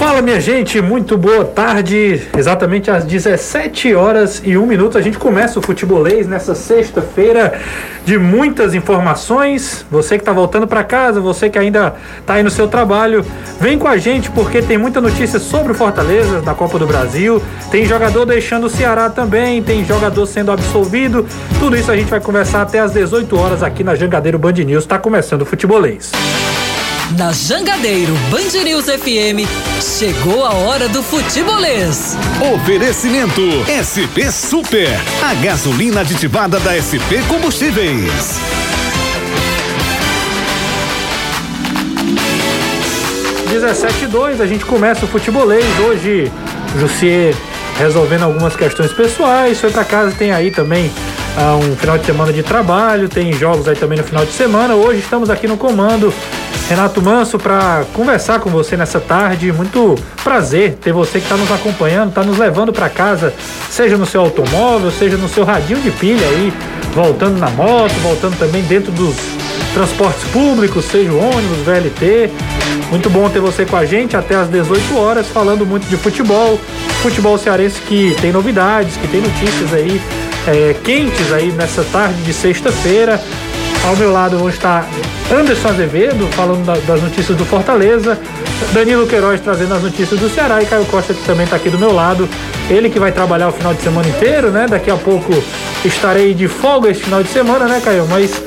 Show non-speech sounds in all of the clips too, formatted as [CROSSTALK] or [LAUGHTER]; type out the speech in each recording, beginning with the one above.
Fala minha gente, muito boa tarde. Exatamente às 17 horas e 1 minuto a gente começa o futebolês nessa sexta-feira de muitas informações. Você que está voltando para casa, você que ainda está aí no seu trabalho, vem com a gente porque tem muita notícia sobre o Fortaleza da Copa do Brasil. Tem jogador deixando o Ceará também, tem jogador sendo absolvido. Tudo isso a gente vai conversar até às 18 horas aqui na Jangadeiro Band News. Está começando o futebolês. Na Jangadeiro Band News FM, chegou a hora do futebolês. Oferecimento SP Super, a gasolina aditivada da SP Combustíveis. Dezessete dois, a gente começa o futebolês hoje. Jussier resolvendo algumas questões pessoais, foi para casa, tem aí também uh, um final de semana de trabalho, tem jogos aí também no final de semana. Hoje estamos aqui no comando Renato Manso, para conversar com você nessa tarde. Muito prazer ter você que está nos acompanhando, está nos levando para casa, seja no seu automóvel, seja no seu radinho de pilha aí, voltando na moto, voltando também dentro dos transportes públicos, seja o ônibus, VLT. Muito bom ter você com a gente até às 18 horas, falando muito de futebol, futebol cearense que tem novidades, que tem notícias aí é, quentes aí nessa tarde de sexta-feira. Ao meu lado vão estar Anderson Azevedo falando da, das notícias do Fortaleza, Danilo Queiroz trazendo as notícias do Ceará e Caio Costa que também está aqui do meu lado. Ele que vai trabalhar o final de semana inteiro, né? Daqui a pouco estarei de folga esse final de semana, né, Caio? Mas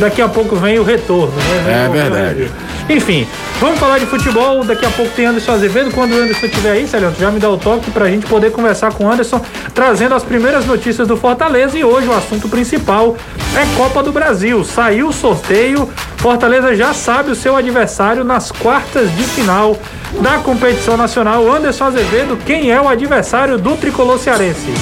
daqui a pouco vem o retorno, né? é verdade. Enfim, vamos falar de futebol. Daqui a pouco tem Anderson Azevedo. Quando o Anderson estiver aí, Célio, já me dá o toque para a gente poder conversar com o Anderson, trazendo as primeiras notícias do Fortaleza. E hoje o assunto principal é Copa do Brasil. Saiu o sorteio. Fortaleza já sabe o seu adversário nas quartas de final da competição nacional. Anderson Azevedo, quem é o adversário do tricolor cearense?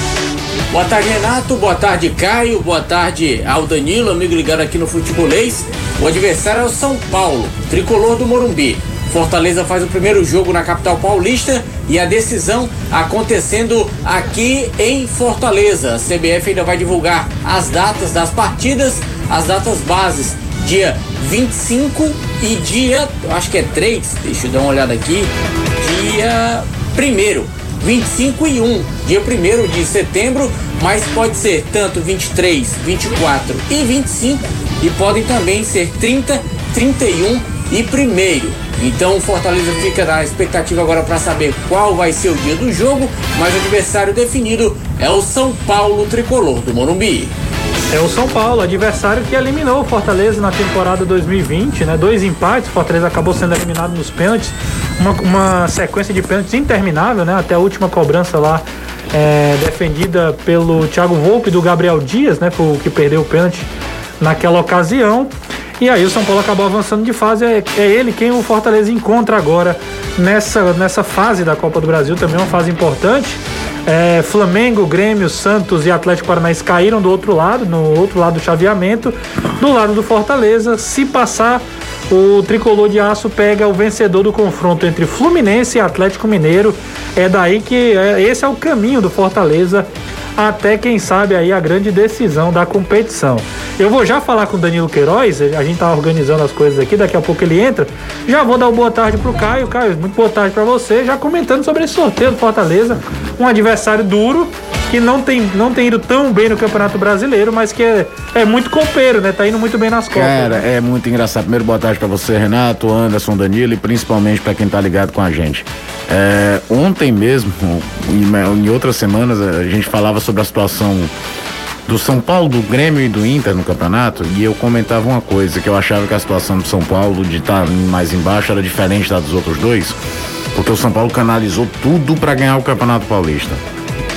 Boa tarde, Renato. Boa tarde, Caio. Boa tarde ao Danilo, amigo ligado aqui no Futebolês. O adversário é o São Paulo, tricolor do Morumbi. Fortaleza faz o primeiro jogo na capital paulista e a decisão acontecendo aqui em Fortaleza. A CBF ainda vai divulgar as datas das partidas, as datas bases, dia 25 e dia, acho que é 3, deixa eu dar uma olhada aqui, dia 1 25 e 1, dia 1 de setembro, mas pode ser tanto 23, 24 e 25 e podem também ser 30, 31 e 1 então o Fortaleza fica na expectativa agora para saber qual vai ser o dia do jogo, mas o adversário definido é o São Paulo tricolor do Morumbi. É o São Paulo, adversário que eliminou o Fortaleza na temporada 2020, né? Dois empates, o Fortaleza acabou sendo eliminado nos pênaltis, uma, uma sequência de pênaltis interminável, né? Até a última cobrança lá é, defendida pelo Thiago Volpe do Gabriel Dias, né? Foi o que perdeu o pênalti naquela ocasião. E aí o São Paulo acabou avançando de fase. É, é, ele quem o Fortaleza encontra agora nessa, nessa fase da Copa do Brasil, também uma fase importante. É, Flamengo, Grêmio, Santos e Atlético Paranaense caíram do outro lado, no outro lado do chaveamento. Do lado do Fortaleza, se passar, o tricolor de aço pega o vencedor do confronto entre Fluminense e Atlético Mineiro. É daí que é, esse é o caminho do Fortaleza até quem sabe aí a grande decisão da competição. Eu vou já falar com o Danilo Queiroz, a gente tá organizando as coisas aqui, daqui a pouco ele entra. Já vou dar uma boa tarde pro Caio. Caio, muito boa tarde para você, já comentando sobre esse sorteio do Fortaleza, um adversário duro que não tem, não tem ido tão bem no Campeonato Brasileiro, mas que é, é muito copeiro, né? Tá indo muito bem nas Copas. Cara, é muito engraçado. Primeiro, boa tarde para você, Renato, Anderson, Danilo e principalmente para quem tá ligado com a gente. É, ontem mesmo, em, em outras semanas, a gente falava sobre a situação do São Paulo, do Grêmio e do Inter no campeonato, e eu comentava uma coisa, que eu achava que a situação do São Paulo de estar tá mais embaixo era diferente da dos outros dois, porque o São Paulo canalizou tudo para ganhar o Campeonato Paulista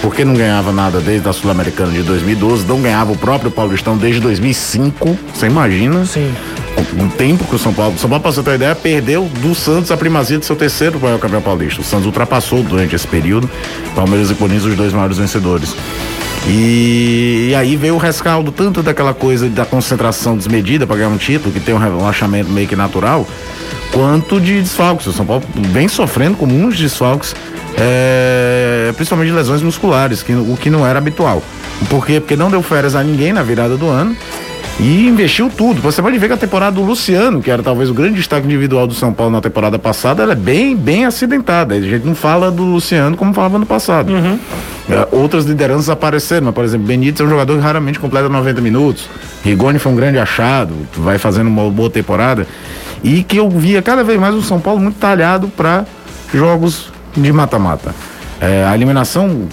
porque não ganhava nada desde a Sul-Americana de 2012, não ganhava o próprio Paulistão desde 2005, você imagina? Sim. O, tempo que o São Paulo, o São Paulo, pra você ter uma ideia, perdeu do Santos a primazia do seu terceiro maior campeão paulista. O Santos ultrapassou durante esse período, Palmeiras e Corinthians os dois maiores vencedores. E, e, aí veio o rescaldo tanto daquela coisa da concentração desmedida para ganhar um título, que tem um relaxamento meio que natural, quanto de desfalques. O São Paulo vem sofrendo com muitos desfalques é, principalmente lesões musculares, que, o que não era habitual. Por quê? Porque não deu férias a ninguém na virada do ano e investiu tudo. Você pode ver que a temporada do Luciano, que era talvez o grande destaque individual do São Paulo na temporada passada, ela é bem, bem acidentada. A gente não fala do Luciano como falava no passado. Uhum. É, outras lideranças apareceram, mas, por exemplo, Benítez é um jogador que raramente completa 90 minutos. Rigoni foi um grande achado, vai fazendo uma boa temporada. E que eu via cada vez mais o São Paulo muito talhado para jogos de mata-mata. É, a eliminação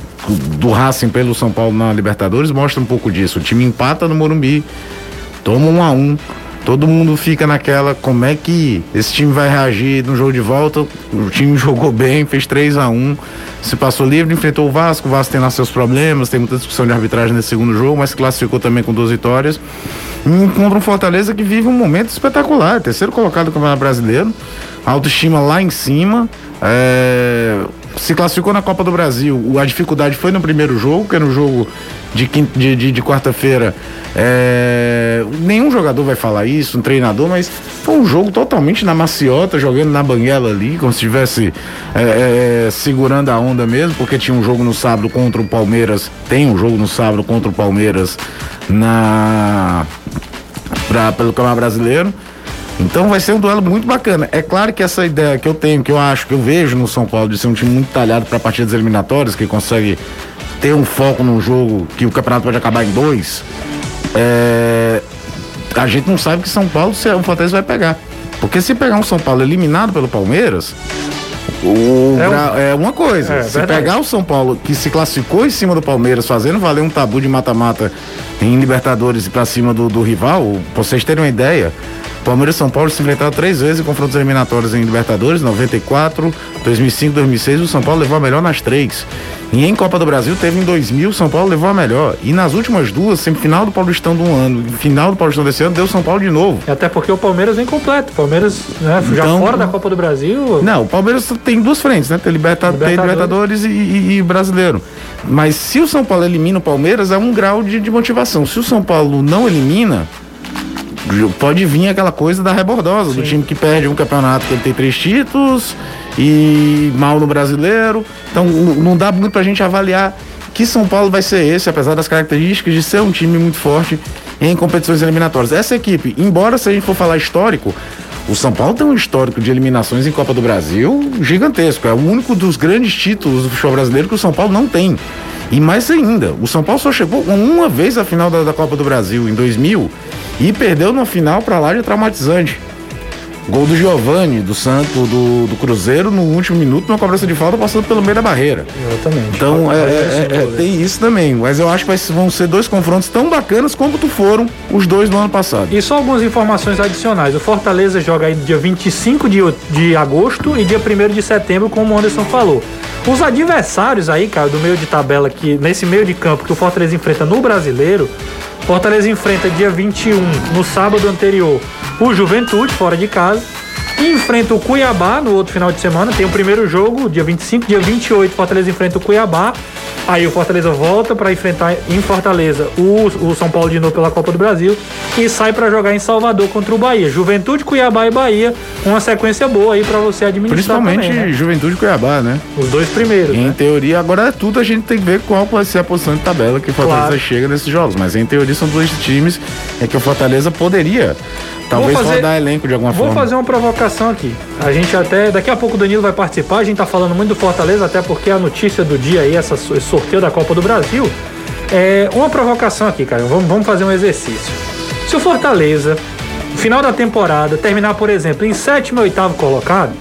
do Racing pelo São Paulo na Libertadores mostra um pouco disso. O time empata no Morumbi, toma um a um. Todo mundo fica naquela, como é que esse time vai reagir no jogo de volta? O time [LAUGHS] jogou bem, fez 3 a 1 se passou livre, enfrentou o Vasco, o Vasco tem lá seus problemas, tem muita discussão de arbitragem nesse segundo jogo, mas classificou também com duas vitórias. Encontra um Fortaleza que vive um momento espetacular, terceiro colocado do Campeonato Brasileiro, autoestima lá em cima, é, se classificou na Copa do Brasil. A dificuldade foi no primeiro jogo, que é no jogo de, de, de, de quarta-feira. É, nenhum jogador vai falar isso, um treinador, mas foi um jogo totalmente na maciota, jogando na banguela ali, como se estivesse é, é, segurando a onda mesmo, porque tinha um jogo no sábado contra o Palmeiras, tem um jogo no sábado contra o Palmeiras na pra, pelo Campeonato Brasileiro. Então vai ser um duelo muito bacana. É claro que essa ideia que eu tenho, que eu acho, que eu vejo no São Paulo de ser um time muito talhado para partidas eliminatórias, que consegue ter um foco num jogo que o campeonato pode acabar em dois, é... a gente não sabe que São Paulo se o Fortaleza vai pegar. Porque se pegar um São Paulo eliminado pelo Palmeiras, o, é, um, é, uma coisa. É, se verdade. pegar o São Paulo, que se classificou em cima do Palmeiras, fazendo valer um tabu de mata-mata em Libertadores e pra cima do, do rival, pra vocês terem uma ideia, Palmeiras e São Paulo se enfrentaram três vezes em confrontos eliminatórios em Libertadores, 94, 2005, 2006. O São Paulo levou a melhor nas três. E em Copa do Brasil teve em 2000, São Paulo levou a melhor. E nas últimas duas, semifinal do Paulistão do ano, final do Paulistão desse ano, deu São Paulo de novo. Até porque o Palmeiras vem completo. O Palmeiras, né, já então, fora da Copa do Brasil. Não, o Palmeiras tem duas frentes, né? Tem, liberta, Libertadores, tem Libertadores e, e, e, Brasileiro. Mas se o São Paulo elimina o Palmeiras, é um grau de, de motivação. Se o São Paulo não elimina, pode vir aquela coisa da rebordosa, Sim. do time que perde um campeonato que ele tem três títulos e mal no brasileiro. Então não dá muito pra gente avaliar que São Paulo vai ser esse, apesar das características de ser um time muito forte em competições eliminatórias. Essa equipe, embora se a gente for falar histórico, o São Paulo tem um histórico de eliminações em Copa do Brasil gigantesco. É o único dos grandes títulos do futebol brasileiro que o São Paulo não tem. E mais ainda, o São Paulo só chegou uma vez à final da, da Copa do Brasil, em 2000, e perdeu no final para lá de traumatizante. Gol do Giovani, do Santo, do, do Cruzeiro, no último minuto, numa cobrança de falta, passando pelo meio da barreira. Exatamente. Então, é, é, é, tem isso também. Mas eu acho que vão ser dois confrontos tão bacanas quanto foram os dois do ano passado. E só algumas informações adicionais. O Fortaleza joga aí dia 25 de, de agosto e dia 1 de setembro, como o Anderson falou. Os adversários aí, cara, do meio de tabela, que nesse meio de campo que o Fortaleza enfrenta no brasileiro, Fortaleza enfrenta dia 21, no sábado anterior, o Juventude, fora de casa. E enfrenta o Cuiabá no outro final de semana. Tem o primeiro jogo, dia 25, dia 28, Fortaleza enfrenta o Cuiabá. Aí o Fortaleza volta para enfrentar em Fortaleza o, o São Paulo de novo pela Copa do Brasil e sai para jogar em Salvador contra o Bahia. Juventude, Cuiabá e Bahia, uma sequência boa aí para você administrar Principalmente também, né? Juventude e Cuiabá, né? Os dois primeiros. Em né? teoria, agora é tudo a gente tem que ver qual vai ser a posição de tabela que o Fortaleza claro. chega nesses jogos. Mas em teoria são dois times é que o Fortaleza poderia Talvez fazer, rodar elenco de alguma vou forma. Vou fazer uma provocação aqui. A gente até. Daqui a pouco o Danilo vai participar. A gente tá falando muito do Fortaleza, até porque a notícia do dia aí, essa, esse sorteio da Copa do Brasil. É uma provocação aqui, cara. Vamos, vamos fazer um exercício. Se o Fortaleza, no final da temporada, terminar, por exemplo, em sétimo e oitavo colocado,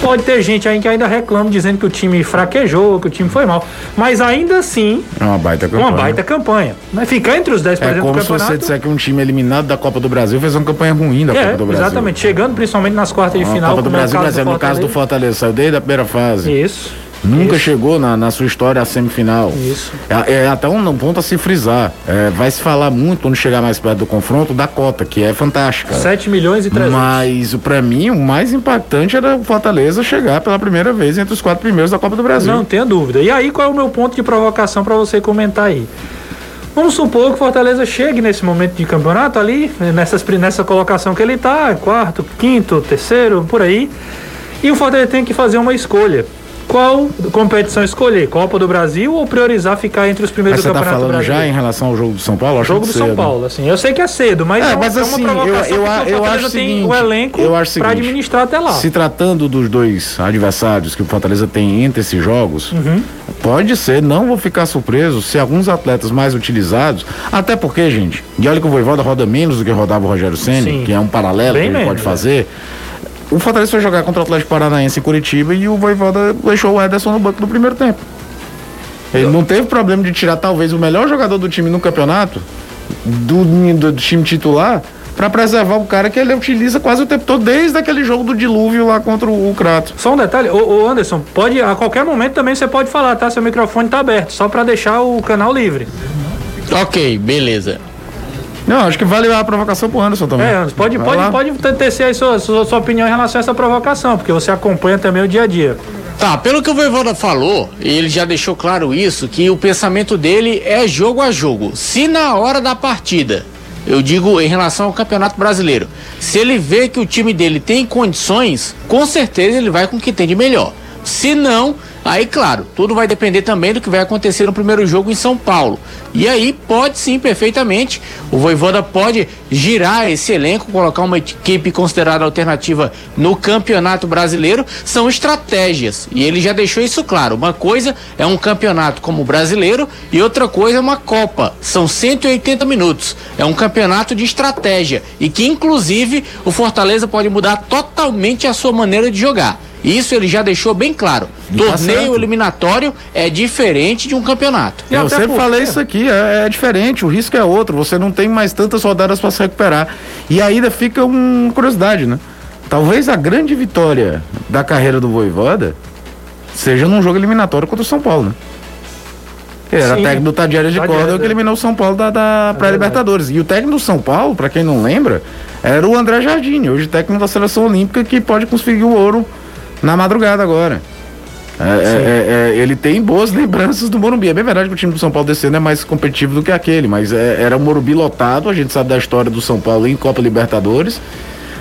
Pode ter gente aí que ainda reclama dizendo que o time fraquejou, que o time foi mal. Mas ainda assim. É uma baita campanha. Uma baita campanha. Mas ficar entre os 10 por é exemplo, como se você disser que um time eliminado da Copa do Brasil fez uma campanha ruim da é, Copa do Brasil. Exatamente. Chegando principalmente nas quartas de final. Copa do Brasil, é Brasil no caso do Fortaleza, saiu desde a primeira fase. Isso. Nunca Isso. chegou na, na sua história à semifinal. Isso. É, é até um, um, ponto a se frisar. É, vai se falar muito quando chegar mais perto do confronto da cota, que é fantástica. 7 milhões e 300. Mas para mim o mais impactante era o Fortaleza chegar pela primeira vez entre os quatro primeiros da Copa do Brasil. Não tenha dúvida. E aí qual é o meu ponto de provocação para você comentar aí? Vamos supor que o Fortaleza chegue nesse momento de campeonato ali, nessas, nessa colocação que ele está, quarto, quinto, terceiro, por aí. E o Fortaleza tem que fazer uma escolha qual competição escolher, Copa do Brasil ou priorizar ficar entre os primeiros Mas do você tá Campeonato falando Brasileiro? já em relação ao jogo do São Paulo? Jogo do São cedo. Paulo, assim. Eu sei que é cedo, mas É, é, mas é assim, uma eu, provocação eu, eu Fortaleza acho seguinte, o elenco eu para administrar até lá. Se tratando dos dois adversários que o Fortaleza tem entre esses jogos, Uhum. pode ser, não vou ficar surpreso se alguns atletas mais utilizados, até porque, gente, e olha que o Voivoda roda menos do que rodava o Rogério Sim. Ceni, que é um paralelo Bem que ele menos, pode é. O Fortaleza foi jogar contra o Atlético Paranaense em Curitiba e o Voivoda deixou o Ederson no banco no primeiro tempo. Ele não teve problema de tirar talvez o melhor jogador do time no campeonato, do, do time titular, para preservar o cara que ele utiliza quase o tempo todo, desde aquele jogo do dilúvio lá contra o, o Crato. Só um detalhe, ô, ô Anderson, pode, a qualquer momento também você pode falar, tá? Seu microfone tá aberto, só para deixar o canal livre. Ok, beleza. Não, acho que vale a provocação pro Anderson também. É, Anderson, pode, pode, pode te- tecer aí sua, sua, sua opinião em relação a essa provocação, porque você acompanha também o dia a dia. Tá, pelo que o Voivoda falou, ele já deixou claro isso, que o pensamento dele é jogo a jogo. Se na hora da partida, eu digo em relação ao Campeonato Brasileiro, se ele vê que o time dele tem condições, com certeza ele vai com o que tem de melhor. Se não, aí claro, tudo vai depender também do que vai acontecer no primeiro jogo em São Paulo. E aí pode sim, perfeitamente, o Voivoda pode girar esse elenco, colocar uma equipe considerada alternativa no Campeonato Brasileiro, são estratégias. E ele já deixou isso claro. Uma coisa é um campeonato como o brasileiro e outra coisa é uma Copa. São 180 minutos. É um campeonato de estratégia e que inclusive o Fortaleza pode mudar totalmente a sua maneira de jogar. Isso ele já deixou bem claro. Tá Torneio certo. eliminatório é diferente de um campeonato. E Eu sempre porque- falei isso aqui, é, é diferente, o risco é outro, você não tem mais tantas rodadas para se recuperar. E ainda fica uma curiosidade, né? Talvez a grande vitória da carreira do Voivoda seja num jogo eliminatório contra o São Paulo, né? Era Sim. técnico do Tadieres de Córdoba que é. eliminou o São Paulo da, da pré-Libertadores. E o técnico do São Paulo, para quem não lembra, era o André Jardim, hoje técnico da seleção olímpica que pode conseguir o ouro na madrugada agora. É, é, é, ele tem boas lembranças do Morumbi. É bem verdade que o time do São Paulo desse ano é mais competitivo do que aquele, mas é, era o Morumbi lotado. A gente sabe da história do São Paulo em Copa Libertadores.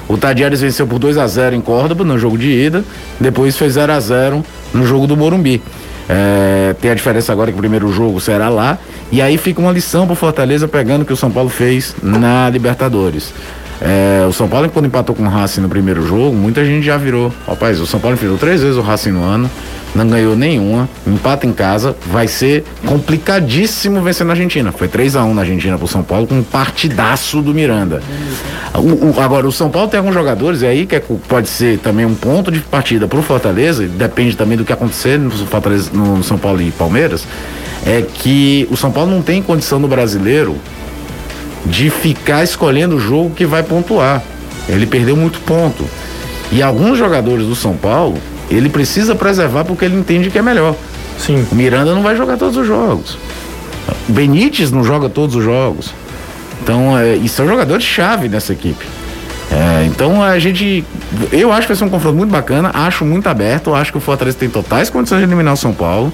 O Tadieres venceu por 2 a 0 em Córdoba no jogo de ida, depois fez 0 a 0 no jogo do Morumbi. É, tem a diferença agora que o primeiro jogo será lá. E aí fica uma lição pro Fortaleza pegando o que o São Paulo fez na Libertadores. É, o São Paulo, quando empatou com o Racing no primeiro jogo, muita gente já virou. Rapaz, o São Paulo enfrentou três vezes o Racing no ano, não ganhou nenhuma, empata em casa, vai ser complicadíssimo vencer na Argentina. Foi 3 a 1 na Argentina pro São Paulo com um partidaço do Miranda. O- o- agora, o São Paulo tem alguns jogadores, e aí que é- pode ser também um ponto de partida pro Fortaleza, depende também do que acontecer no, Fortaleza, no São Paulo e Palmeiras, é que o São Paulo não tem condição no brasileiro de ficar escolhendo o jogo que vai pontuar. Ele perdeu muito ponto. E alguns jogadores do São Paulo, ele precisa preservar porque ele entende que é melhor. Sim. O Miranda não vai jogar todos os jogos. O Benítez não joga todos os jogos. Então, é, e são jogadores chave nessa equipe. É, então a gente. Eu acho que vai ser um confronto muito bacana, acho muito aberto, acho que o Fortaleza tem totais condições de eliminar o São Paulo.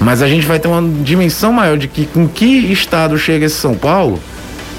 Mas a gente vai ter uma dimensão maior de que com que estado chega esse São Paulo,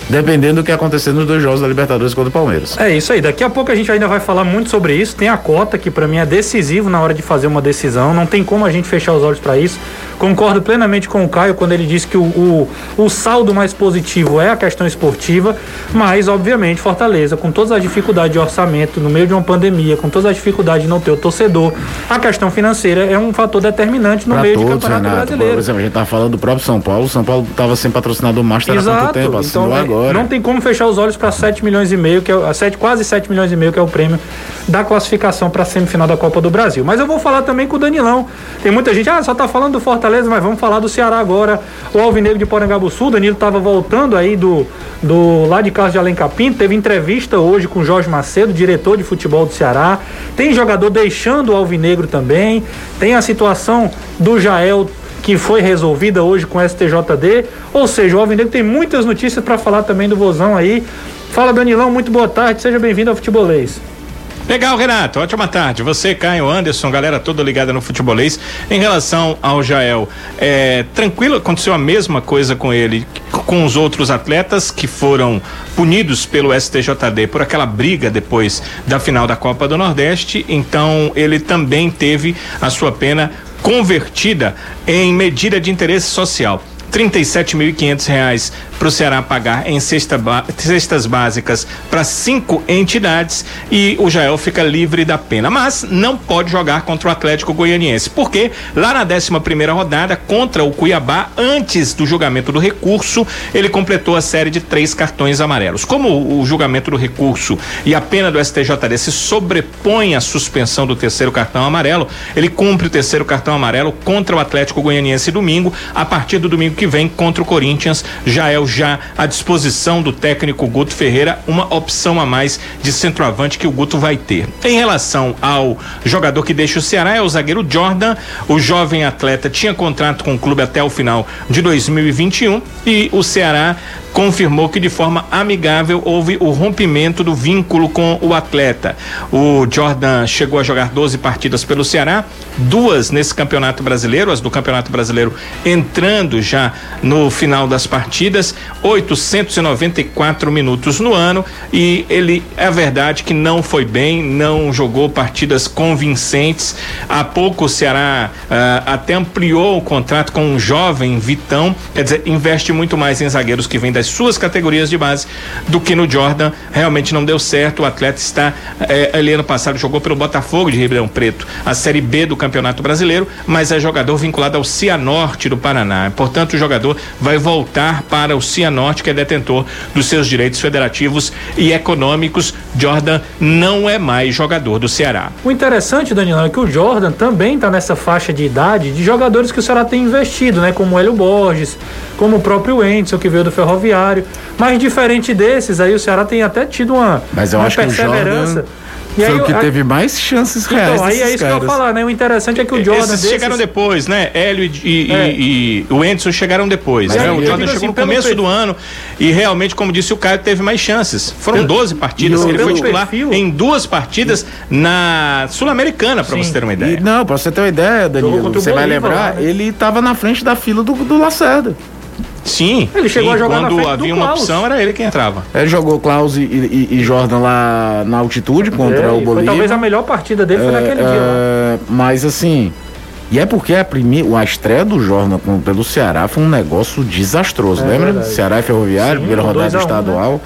dependendo do que acontecer nos dois jogos da Libertadores contra o Palmeiras. É isso aí. Daqui a pouco a gente ainda vai falar muito sobre isso. Tem a cota que para mim é decisivo na hora de fazer uma decisão. Não tem como a gente fechar os olhos para isso. Concordo plenamente com o Caio quando ele disse que o, o, o saldo mais positivo é a questão esportiva, mas obviamente Fortaleza, com todas as dificuldades de orçamento no meio de uma pandemia, com todas as dificuldades de não ter o torcedor, a questão financeira é um fator determinante no Pra meio de todos, campeonato Renato. brasileiro. Por exemplo, a gente tá falando do próprio São Paulo. O São Paulo estava sem patrocinador master há quanto Exato. tempo? Assinou Então, é, agora. não tem como fechar os olhos para 7 milhões e meio, que é o- a sete, quase 7 milhões e meio, que é o prêmio da classificação para a semifinal da Copa do Brasil. Mas eu vou falar também com o Danilão. Tem muita gente, ah, só tá falando do Fortaleza, mas vamos falar do Ceará agora. O Alvinegro de Porangabuçu, o Danilo estava voltando aí do, do lá de Carlos de Alencar Pinto, teve entrevista hoje com o Jorge Macedo, diretor de futebol do Ceará. Tem jogador deixando o Alvinegro também. Tem a situação do Jael que foi resolvida hoje com STJD. Ou seja, o Alvinegro tem muitas notícias para falar também do Vozão aí. Fala Danilão, muito boa tarde, seja bem-vindo ao Futebolês. Legal, Renato. Ótima tarde. Você, Caio, Anderson, galera toda ligada no futebolês. Em relação ao Jael, é, tranquilo, aconteceu a mesma coisa com ele, com os outros atletas que foram punidos pelo STJD por aquela briga depois da final da Copa do Nordeste. Então, ele também teve a sua pena convertida em medida de interesse social. R$ 37.500 para o Ceará pagar em cesta cestas básicas para cinco entidades e o Jael fica livre da pena. Mas não pode jogar contra o Atlético Goianiense, porque lá na 11 primeira rodada, contra o Cuiabá, antes do julgamento do recurso, ele completou a série de três cartões amarelos. Como o julgamento do recurso e a pena do STJD se sobrepõe à suspensão do terceiro cartão amarelo, ele cumpre o terceiro cartão amarelo contra o Atlético Goianiense domingo, a partir do domingo que vem contra o Corinthians, Jael já à disposição do técnico Guto Ferreira uma opção a mais de centroavante que o Guto vai ter. Em relação ao jogador que deixa o Ceará é o zagueiro Jordan. O jovem atleta tinha contrato com o clube até o final de 2021 e o Ceará confirmou que de forma amigável houve o rompimento do vínculo com o atleta. O Jordan chegou a jogar 12 partidas pelo Ceará, duas nesse Campeonato Brasileiro, as do Campeonato Brasileiro entrando já no final das partidas, 894 minutos no ano e ele é verdade que não foi bem, não jogou partidas convincentes. Há pouco o Ceará uh, até ampliou o contrato com um jovem Vitão, quer dizer, investe muito mais em zagueiros que vêm da das suas categorias de base do que no Jordan. Realmente não deu certo. O atleta está, eh, ali ano passado, jogou pelo Botafogo de Ribeirão Preto, a Série B do Campeonato Brasileiro, mas é jogador vinculado ao Cianorte do Paraná. Portanto, o jogador vai voltar para o Cianorte, que é detentor dos seus direitos federativos e econômicos. Jordan não é mais jogador do Ceará. O interessante, Danilo, é que o Jordan também está nessa faixa de idade de jogadores que o Ceará tem investido, né? Como o Hélio Borges, como o próprio Enzo, que veio do Ferroviário. Mas diferente desses, aí o Ceará tem até tido uma, Mas eu uma acho que o perseverança. Jordan E foi aí, o que a- teve mais chances reais. Então, aí é isso que eu ia caras. falar, né? O interessante é que o Jordan Esses desses, chegaram depois, né? Hélio e, e- É. e- e o Edson chegaram depois. Né? aí O Jordan chegou assim, no pelo começo perfil- do ano e realmente, como disse o Caio, teve mais chances. Foram 12 partidas e que ele foi pelo titular perfil- em duas partidas na Sul-Americana, para Sim. você ter uma E, ideia. não, pra você ter uma ideia, Danilo, o você vai Bolívar lembrar, lá, né? ele tava na frente da fila do, do Lacerda. Sim. Ele chegou sim, a jogar na quando frente do havia uma Klaus. opção, era ele quem entrava. Ele jogou Klaus e, e- e Jordan lá na altitude contra É, o Bolívar. Foi talvez a melhor partida dele foi naquele É, dia lá. é, Mas assim, e é porque a, primeira, a estreia do Jordan pelo Ceará foi um negócio desastroso, É lembra? verdade. Ceará e Ferroviário, Sim, primeira rodada 2 a 1, estadual.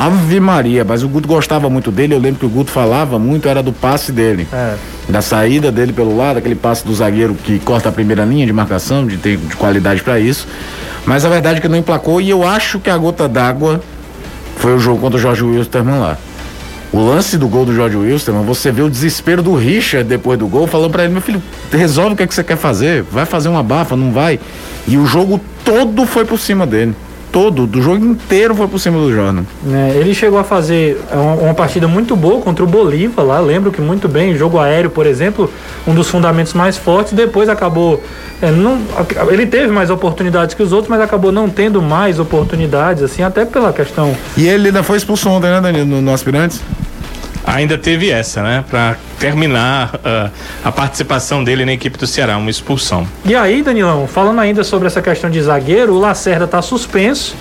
Ave Maria, mas o Guto gostava muito dele, eu lembro que o Guto falava muito, era do passe dele. É. Da saída dele pelo lado, aquele passe do zagueiro que corta a primeira linha de marcação, de ter de qualidade para isso. Mas a verdade é que não emplacou e eu acho que a gota d'água foi o jogo contra o Jorge Wilstermann lá. O lance do gol do Jorge Wilstermann, você vê o desespero do Richard depois do gol, falando pra ele, meu filho, resolve o que, é que você quer fazer, vai fazer uma bafa, não vai. E o jogo todo foi por cima dele. Todo, do jogo inteiro foi por cima do Jordan. né, ele chegou a fazer uma, uma partida muito boa contra o Bolívar lá, lembro que muito bem, jogo aéreo, por exemplo, um dos fundamentos mais fortes, depois acabou, é, não, ele teve mais oportunidades que os outros, mas acabou não tendo mais oportunidades, assim, até pela questão E ele ainda foi expulso ontem, né, Danilo, no, no Aspirantes? Ainda teve essa, né? Para terminar ah, a participação dele na equipe do Ceará, uma expulsão. E aí, Danilão, falando ainda sobre essa questão de zagueiro, o Lacerda está suspenso.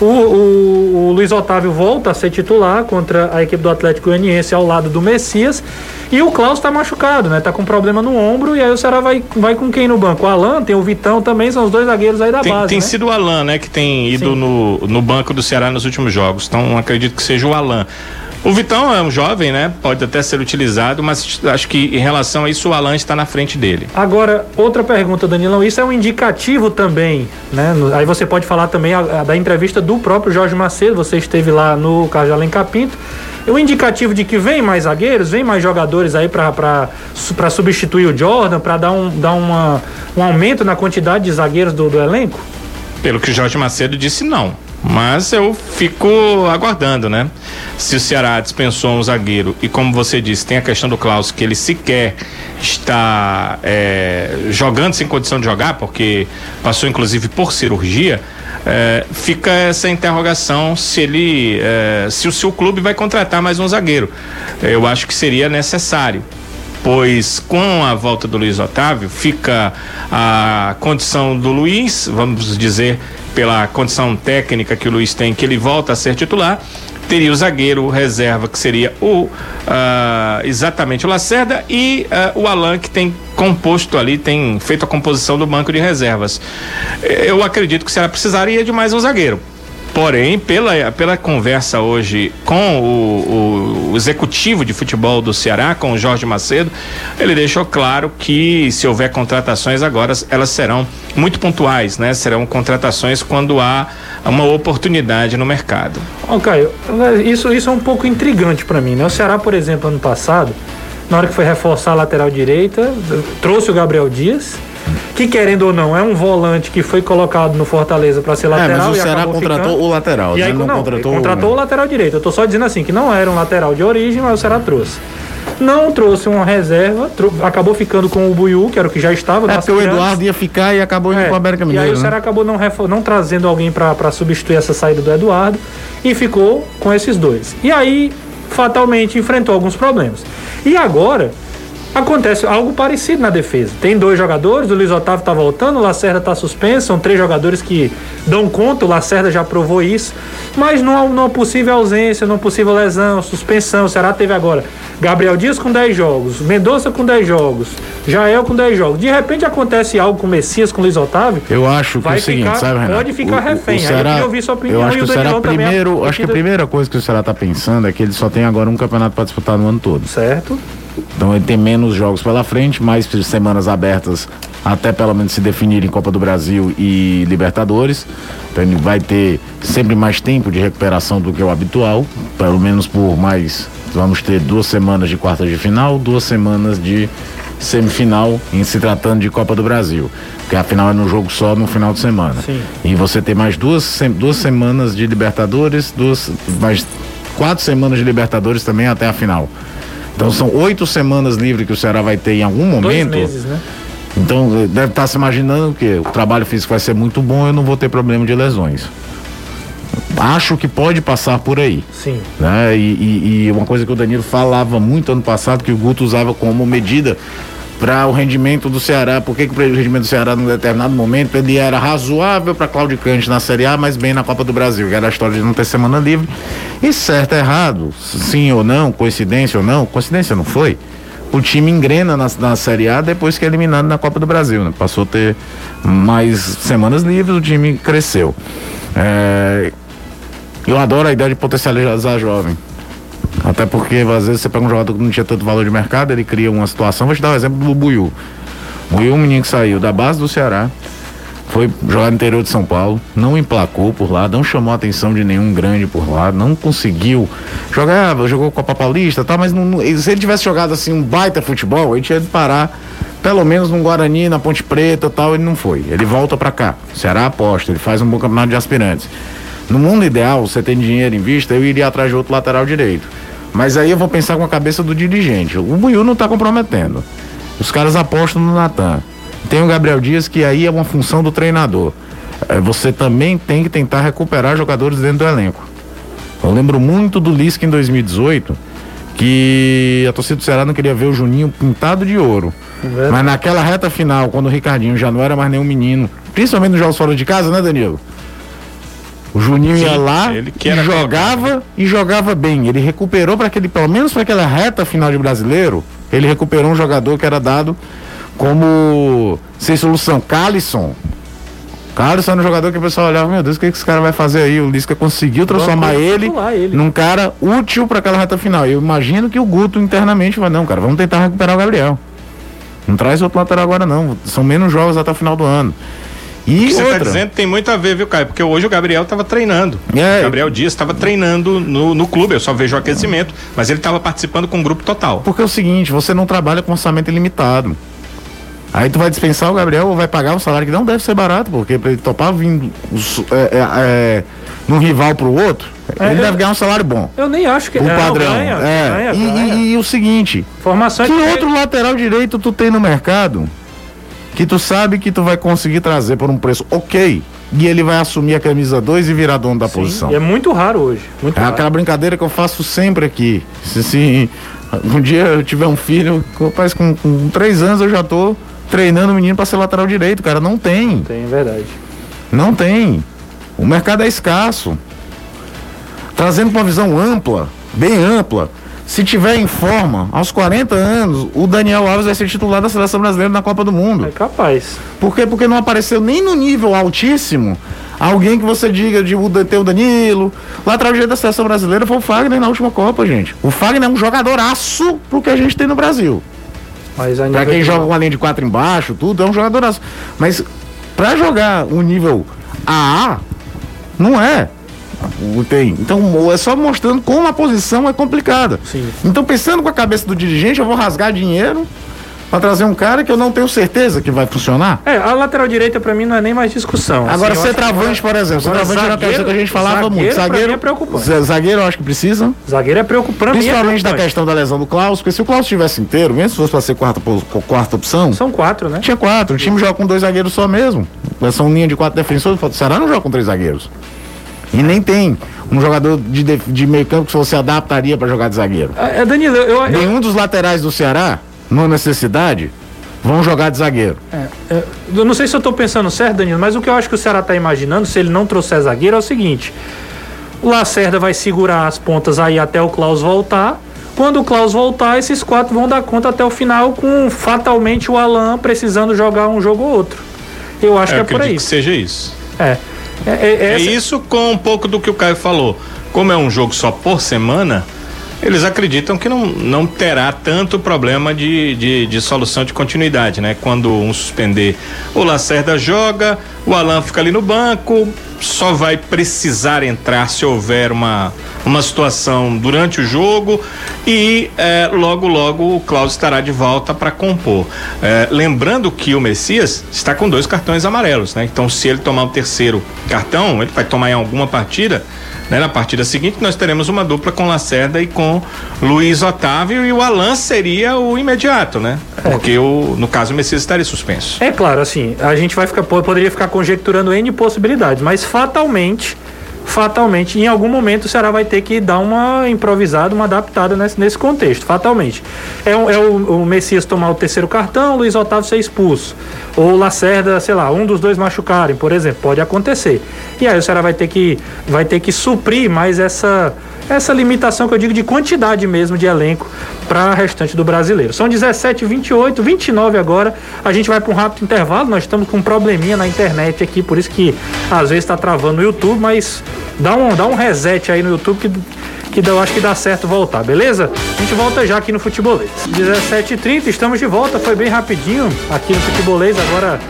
O, o- o Luiz Otávio volta a ser titular contra a equipe do Atlético Goianiense ao lado do Messias. E o Klaus está machucado, né? Tá com problema no ombro. E aí o Ceará vai, vai com quem no banco? O Alan, tem o Vitão também, são os dois zagueiros aí da Tem, base. tem né? sido o Alan, né, que tem ido Sim. no, no banco do Ceará nos últimos jogos. Então acredito que seja o Alan. O Vitão é um jovem, né? Pode até ser utilizado, mas acho que em relação a isso o Alan está na frente dele. Agora, outra pergunta, Danilão. Isso é um indicativo também, né? Aí você pode falar também a- a da entrevista do próprio Jorge Macedo. Você esteve lá no Carlos de Alencar Pinto. É um indicativo de que vem mais zagueiros, vem mais jogadores aí para substituir o Jordan, para dar, um, dar uma, um aumento na quantidade de zagueiros do, do elenco? Pelo que Jorge Macedo disse, não. Mas eu fico aguardando, né? Se o Ceará dispensou um zagueiro e, como você disse, tem a questão do Klaus, que ele sequer está é, jogando sem condição de jogar, porque passou inclusive por cirurgia, é, fica essa interrogação se ele, é, se o seu clube vai contratar mais um zagueiro. Eu acho que seria necessário pois com a volta do Luiz Otávio fica a condição do Luiz, vamos dizer, pela condição técnica que o Luiz tem, que ele volta a ser titular, teria o zagueiro reserva, que seria o uh, exatamente o Lacerda, e uh, o Alan, que tem composto ali, tem feito a composição do banco de reservas. Eu acredito que se ela precisaria de mais um zagueiro. Porém, pela, pela conversa hoje com o, o, executivo de futebol do Ceará, com o Jorge Macedo, ele deixou claro que se houver contratações agora, elas serão muito pontuais, né? Serão contratações quando há uma oportunidade no mercado. Oh, Caio, isso, isso é um pouco intrigante para mim, né? O Ceará, por exemplo, ano passado, na hora que foi reforçar a lateral direita, trouxe o Gabriel Dias que querendo ou não é um volante que foi colocado no Fortaleza para ser lateral. É, mas o Ceará contratou ficando... o lateral. E aí, não, não contratou, contratou o lateral direito. Eu tô só dizendo assim que não era um lateral de origem, mas o Ceará trouxe. Não trouxe uma reserva, acabou ficando com o Buiu, que era o que já estava. É porque o Eduardo ia ficar e acabou indo é, com a América Mineiro. E aí né? o Ceará acabou não, não trazendo alguém para substituir essa saída do Eduardo e ficou com esses dois. E aí, fatalmente, enfrentou alguns problemas. E agora, Acontece algo parecido na defesa. Tem dois jogadores, o Luiz Otávio está voltando, o Lacerda está suspenso, são três jogadores que dão conta, o Lacerda já provou isso, mas numa, numa possível ausência, numa possível lesão, suspensão, o Ceará teve agora Gabriel Dias com 10 jogos, Mendonça com 10 jogos, Jael com 10 jogos. De repente acontece algo com o Messias, com o Luiz Otávio. Eu acho que é o seguinte, ficar, sabe, Renato? Pode ficar o, refém. O Ceará, Aí eu ouvir sua opinião eu acho que o Ceará primeiro, acho que a primeira coisa que o Ceará está pensando é que ele só tem agora um campeonato para disputar no ano todo. Certo. Então ele tem menos jogos pela frente, mais semanas abertas até pelo menos se definirem Copa do Brasil e Libertadores. Então ele vai ter sempre mais tempo de recuperação do que o habitual, pelo menos por mais. Vamos ter duas semanas de quartas de final, duas semanas de semifinal em se tratando de Copa do Brasil. Porque a final é no jogo só no final de semana. Sim. E você tem mais duas, duas semanas de Libertadores, duas, mais quatro semanas de Libertadores também até a final. Então são oito semanas livres que o Ceará vai ter em algum momento. Dois meses, né? Então deve estar se imaginando que o trabalho físico vai ser muito bom, eu não vou ter problema de lesões. Acho que pode passar por aí. Sim. Né? E, e, e uma coisa que o Danilo falava muito ano passado, que o Guto usava como medida para o rendimento do Ceará. Por que, que o rendimento do Ceará, num determinado momento, ele era razoável para Claudicante na Série A, mas bem na Copa do Brasil, que era a história de não ter semana livre. E certo, errado, sim ou não, coincidência ou não, coincidência não foi. O time engrena na, na Série A depois que é eliminado na Copa do Brasil, né? Passou a ter mais semanas livres, o time cresceu. É... Eu adoro a ideia de potencializar jovem. Até porque às vezes você pega um jogador que não tinha tanto valor de mercado, ele cria uma situação. Vou te dar um exemplo do Buiu. Buiu um menino que saiu da base do Ceará, foi jogar no interior de São Paulo, não emplacou por lá, não chamou a atenção de nenhum grande por lá, não conseguiu jogar, jogou Copa Paulista, tá, mas não, se ele tivesse jogado assim um baita futebol, ele tinha de parar pelo menos no Guarani, na Ponte Preta, tal, ele não foi. Ele volta para cá. Ceará aposta, ele faz um bom campeonato de aspirantes. No mundo ideal, você tem dinheiro em vista, eu iria atrás de outro lateral direito. Mas aí eu vou pensar com a cabeça do dirigente. O Buiu não está comprometendo. Os caras apostam no Natan. Tem o Gabriel Dias, que aí é uma função do treinador. É, você também tem que tentar recuperar jogadores dentro do elenco. Eu lembro muito do Lisca em 2018, que a torcida do Ceará não queria ver o Juninho pintado de ouro. É Mas naquela reta final, quando o Ricardinho já não era mais nenhum menino, principalmente nos jogos fora de casa, né, Danilo? O Juninho Sim, ia lá e jogava e jogava bem. Ele recuperou para aquele, pelo menos para aquela reta final de brasileiro, ele recuperou um jogador que era dado como sem solução. Calisson. Calisson era um jogador que o pessoal olhava, meu Deus, o que, que esse cara vai fazer aí? O Lisca conseguiu transformar ele, ele, num cara útil para aquela reta final. Eu imagino que o Guto internamente vai, não, cara, vamos tentar recuperar o Gabriel. Não traz outro lateral agora não. São menos jogos até o final do ano. E o que você está dizendo tem muito a ver, viu, Caio? Porque hoje o Gabriel estava treinando. É. O Gabriel Dias estava treinando no, no clube, eu só vejo o aquecimento, mas ele estava participando com o grupo total. Porque é o seguinte, você não trabalha com orçamento ilimitado. Aí tu vai dispensar o Gabriel ou vai pagar um salário que não deve ser barato, porque para ele topar vindo é, é, é, num rival pro outro, é, ele eu, deve ganhar um salário bom. Eu nem acho que o é, padrão. Ganha, é. Ganha, e, ganha. E, e, o seguinte, formação que outro lateral direito tu tem no mercado? Que tu sabe que tu vai conseguir trazer por um preço ok e ele vai assumir a camisa 2 e virar dono da Sim, posição. E é muito raro hoje. Muito é raro. aquela brincadeira que eu faço sempre aqui. Se, se um dia eu tiver um filho, rapaz, com, com três anos eu já tô treinando o menino para ser lateral direito, cara. Não tem. Não tem, é verdade. Não tem. O mercado é escasso. trazendo uma visão ampla, bem ampla. Se tiver em forma, aos 40 anos, o Daniel Alves vai ser titular da seleção brasileira na Copa do Mundo. É capaz. Por quê? Porque não apareceu nem no nível altíssimo alguém que você diga de ter o Danilo. Lateral direito da seleção brasileira foi o Fagner na última Copa, gente. O Fagner é um jogadoraço pro que a gente tem no Brasil. Mas Pra quem joga com a linha de quatro embaixo, tudo, é um jogadoraço. Mas pra jogar o nível AA, não é. Tem. Então é só mostrando como a posição é complicada. Sim. Então pensando com a cabeça do dirigente, eu vou rasgar dinheiro pra trazer um cara que eu não tenho certeza que vai funcionar. É, a lateral direita pra mim não é nem mais discussão. Agora, Assim, ser acho que travante, por exemplo. agora, Centroavante era uma que a gente falava zagueiro, muito. Zagueiro é preocupante. Zagueiro eu acho que precisa. Zagueiro é preocupante. mim é Principalmente da questão da lesão do Klaus, porque se o Klaus estivesse inteiro, mesmo se fosse pra ser quarta, quarta opção, São quatro, né? tinha quatro. O time joga com dois zagueiros só mesmo. São linha de quatro defensores. O Ceará não joga com três zagueiros. E nem tem um jogador de, de meio campo que você adaptaria pra jogar de zagueiro. É, Danilo, eu, eu, Nenhum dos laterais do Ceará, não necessidade, vão jogar de zagueiro. É, eu não sei se eu tô pensando certo, Danilo, mas o que eu acho que o Ceará tá imaginando, se ele não trouxer zagueiro, é o seguinte: o Lacerda vai segurar as pontas aí até o Klaus voltar. Quando o Klaus voltar, esses quatro vão dar conta até o final, com fatalmente o Alan precisando jogar um jogo ou outro. Eu acho É, que é eu por acredito aí. que seja isso. É. É, é, É isso com um pouco do que o Caio falou. Como é um jogo só por semana, eles acreditam que não, não terá tanto problema de, de, de solução de continuidade, né? Quando um suspender, o Lacerda joga, o Alan fica ali no banco, só vai precisar entrar se houver uma, uma situação durante o jogo e eh, logo, logo o Klaus estará de volta para compor. Eh, lembrando que o Messias está com dois cartões amarelos, né? Então, se ele tomar o terceiro cartão, ele vai tomar em alguma partida. Né? Na partida seguinte, nós teremos uma dupla com Lacerda e com Luiz Otávio e o Alan seria o imediato, né? Porque o, no caso o Messias estaria suspenso. É claro, assim, a gente vai ficar, po- poderia ficar conjecturando N possibilidades, mas fatalmente, fatalmente, em algum momento o Ceará vai ter que dar uma improvisada, uma adaptada nesse, nesse contexto, fatalmente. É, é o, o Messias tomar o terceiro cartão, o Luiz Otávio ser expulso. Ou Lacerda, sei lá, um dos dois machucarem, por exemplo, pode acontecer. E aí o Ceará vai ter que, vai ter que suprir mais essa essa limitação que eu digo de quantidade mesmo de elenco para o restante do brasileiro. São 17, 28, 29 agora. A gente vai para um rápido intervalo. Nós estamos com um probleminha na internet aqui, por isso que às vezes está travando no YouTube, mas dá um, dá um reset aí no YouTube que que eu acho que dá certo voltar, beleza? A gente volta já aqui no Futebolês. 17h30, estamos de volta, foi bem rapidinho aqui no Futebolês, agora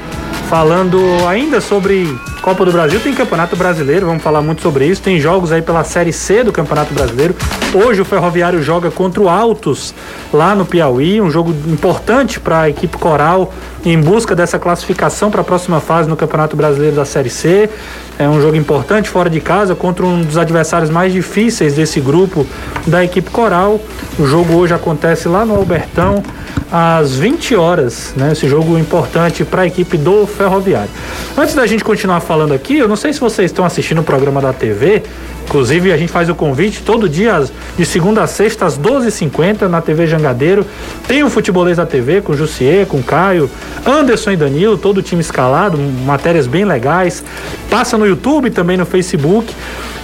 falando ainda sobre Copa do Brasil, tem Campeonato Brasileiro, vamos falar muito sobre isso. Tem jogos aí pela Série C do Campeonato Brasileiro. Hoje o Ferroviário joga contra o Altos lá no Piauí, um jogo importante para a equipe Coral em busca dessa classificação para a próxima fase no Campeonato Brasileiro da Série C. É um jogo importante fora de casa contra um dos adversários mais difíceis desse grupo da equipe Coral. O jogo hoje acontece lá no Albertão às 20 horas, né? Esse jogo importante para a equipe do Ferroviário. Antes da gente continuar falando aqui, eu não sei se vocês estão assistindo o programa da TV, inclusive a gente faz o convite todo dia de segunda a sexta às 12h50 na TV Jangadeiro. Tem o Futebolês da TV com Jussier, com Caio, Anderson e Danilo, todo o time escalado, matérias bem legais. Passa no YouTube também no Facebook.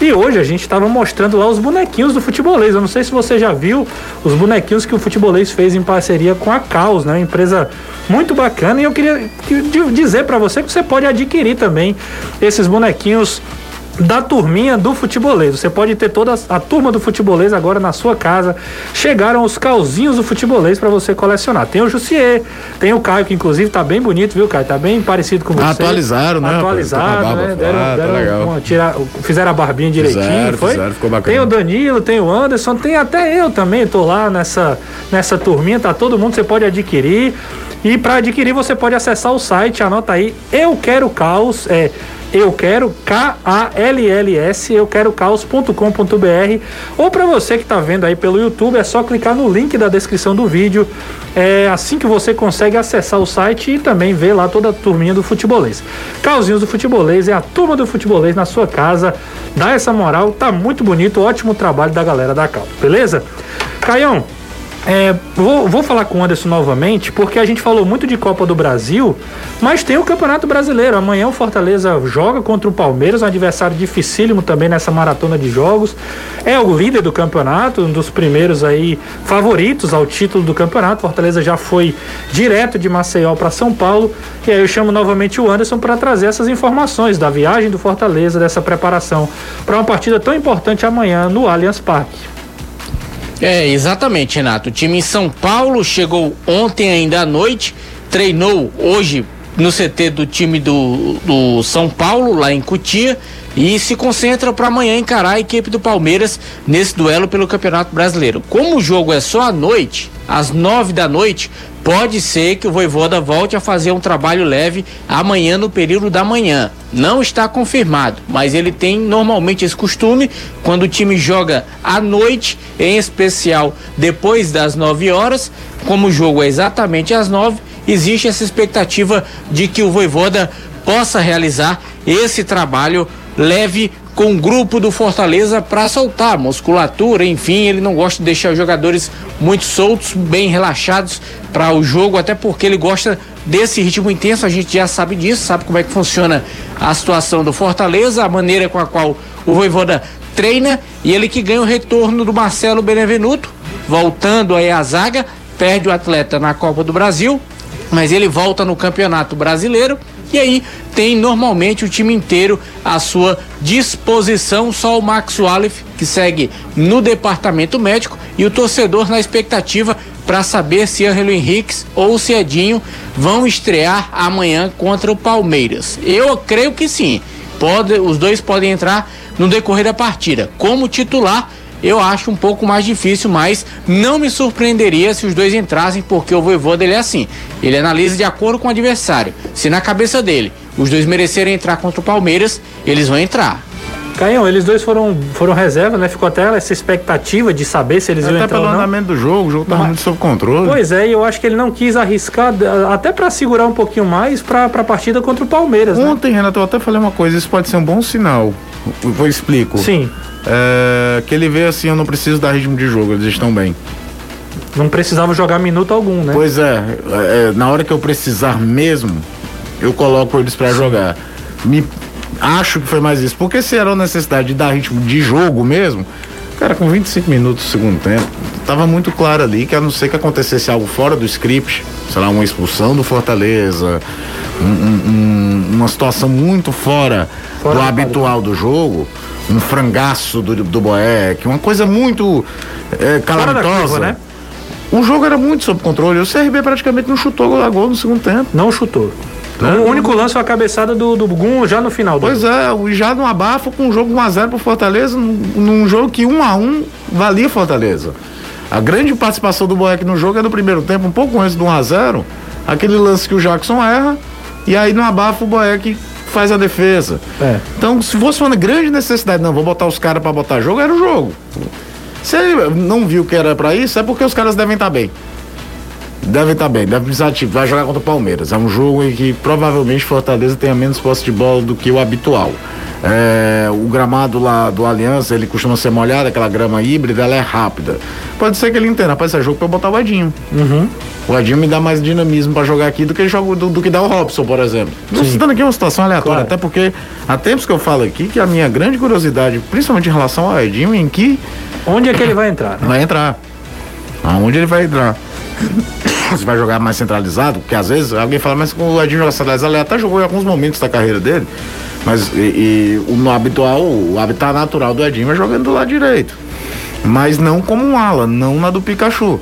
E hoje a gente estava mostrando lá os bonequinhos do futebolês. Eu não sei se você já viu os bonequinhos que o futebolês fez em parceria com a Caos, né? Uma empresa muito bacana. E eu queria que- di- dizer para você que você pode adquirir também esses bonequinhos da turminha do futebolês. Você pode ter toda a turma do futebolês agora na sua casa. Chegaram os calzinhos do futebolês para você colecionar. Tem o Jussier, tem o Caio, que inclusive tá bem bonito, viu, Caio? Tá bem parecido com você. Atualizaram, né? Atualizaram, barba né? Deram, lá, tá deram uma- tira- fizeram a barbinha direitinho, Fizeram, foi? fizeram, ficou bacana. Tem o Danilo, tem o Anderson, tem até eu também, tô lá nessa, nessa turminha, tá todo mundo, você pode adquirir. E para adquirir você pode acessar o site, anota aí, eu quero caos, é eu quero K-A-L-L-S, eu quero caos.com.br. Ou para você que tá vendo aí pelo YouTube, é só clicar no link da descrição do vídeo. É assim que você consegue acessar o site e também ver lá toda a turminha do futebolês. Causinhos do futebolês é a turma do futebolês na sua casa. Dá essa moral, tá muito bonito, ótimo trabalho da galera da Cal, beleza? Caião, É, vou, vou falar com o Anderson novamente, porque a gente falou muito de Copa do Brasil, mas tem o Campeonato Brasileiro. Amanhã o Fortaleza joga contra o Palmeiras, um adversário dificílimo também nessa maratona de jogos. É o líder do campeonato, um dos primeiros aí favoritos ao título do campeonato. Fortaleza já foi direto de Maceió para São Paulo. E aí eu chamo novamente o Anderson para trazer essas informações da viagem do Fortaleza, dessa preparação para uma partida tão importante amanhã no Allianz Parque. É, exatamente, Renato. O time em São Paulo chegou ontem ainda à noite, treinou hoje no CT do time do, do São Paulo, lá em Cutia, e se concentra para amanhã encarar a equipe do Palmeiras nesse duelo pelo Campeonato Brasileiro. Como o jogo é só à noite, às nove da noite, pode ser que o Voivoda volte a fazer um trabalho leve amanhã no período da manhã. Não está confirmado, mas ele tem normalmente esse costume quando o time joga à noite, em especial depois das 9 horas, como o jogo é exatamente às 9, existe essa expectativa de que o Voivoda possa realizar esse trabalho leve com o grupo do Fortaleza para soltar musculatura, enfim, ele não gosta de deixar os jogadores muito soltos, bem relaxados para o jogo, até porque ele gosta desse ritmo intenso, a gente já sabe disso, sabe como é que funciona a situação do Fortaleza, a maneira com a qual o Voivoda treina e ele que ganha o retorno do Marcelo Benevenuto, voltando aí à zaga, perde o atleta na Copa do Brasil, mas ele volta no Campeonato Brasileiro e aí tem normalmente o time inteiro à sua disposição, só o Max Walef que segue no departamento médico e o torcedor na expectativa para saber se Angelo Henriques ou se Edinho vão estrear amanhã contra o Palmeiras. Eu creio que sim. Pode, os dois podem entrar no decorrer da partida. Como titular, eu acho um pouco mais difícil, mas não me surpreenderia se os dois entrassem, porque o Voivoda ele é assim. Ele analisa de acordo com o adversário. Se na cabeça dele os dois merecerem entrar contra o Palmeiras, eles vão entrar. Caião, eles dois foram, foram reserva, né? Ficou até essa expectativa de saber se eles Até iam entrar pelo ou não. andamento do jogo, o jogo tá Mas- muito sob controle. Pois é, e eu acho que ele não quis arriscar, até para segurar um pouquinho mais para a partida contra o Palmeiras, né? Ontem, Renato, eu até falei uma coisa, isso pode ser um bom sinal. Eu explico. Sim, É, que ele vê assim, eu não preciso dar ritmo de jogo, eles estão bem. não precisava jogar minuto algum, né? Pois é, é, na hora que eu precisar mesmo, eu coloco eles pra jogar. Me acho que foi mais isso. Porque se era uma necessidade de dar ritmo de jogo mesmo, cara, com 25 minutos do segundo tempo, tava muito claro ali que a não ser que acontecesse algo fora do script, sei lá, uma expulsão do Fortaleza, um- um- um- uma situação muito fora, Fora do habitual do jogo, um frangaço do, do Boeck, uma coisa muito é, calamitosa. curva, né? O jogo era muito sob controle. O CRB praticamente não chutou gol a gol no segundo tempo. Não chutou. Né? O único lance foi a cabeçada do, do Gum já no final. do Pois jogo. é, o já no abafo com um jogo 1x0 pro Fortaleza, num, num jogo que 1x1 valia Fortaleza. A grande participação do Boeck no jogo é no primeiro tempo, um pouco antes do 1x0, aquele lance que o Jackson erra, e aí no abafo o Boeck faz a defesa. É. Então, se fosse uma grande necessidade, não, vou botar os caras pra botar jogo, era o jogo. Se ele não viu que era pra isso, é porque os caras devem estar bem. Devem estar bem, devem precisar ativo. Vai jogar contra o Palmeiras. É um jogo em que provavelmente Fortaleza tenha menos posse de bola do que o habitual. É, o gramado lá do Aliança, ele costuma ser molhado, aquela grama híbrida, ela é rápida. Pode ser que ele entenda, rapaz, esse é jogo pra eu botar o Edinho. O Edinho me dá mais dinamismo pra jogar aqui do que, jogo, do, do que dá o Robson, por exemplo. Não citando aqui uma situação aleatória, Claro. até porque há tempos que eu falo aqui que a minha grande curiosidade, principalmente em relação ao Edinho, em que Onde é que ele vai entrar? né? vai entrar. Aonde ele vai entrar? Você vai jogar mais centralizado? Porque às vezes alguém fala, mas o Edinho joga centralizado, ele até jogou em alguns momentos da carreira dele. Mas e, e o no habitual, o habitat natural do Edinho é jogando do lado direito. Mas não como um ala, não na do Pikachu.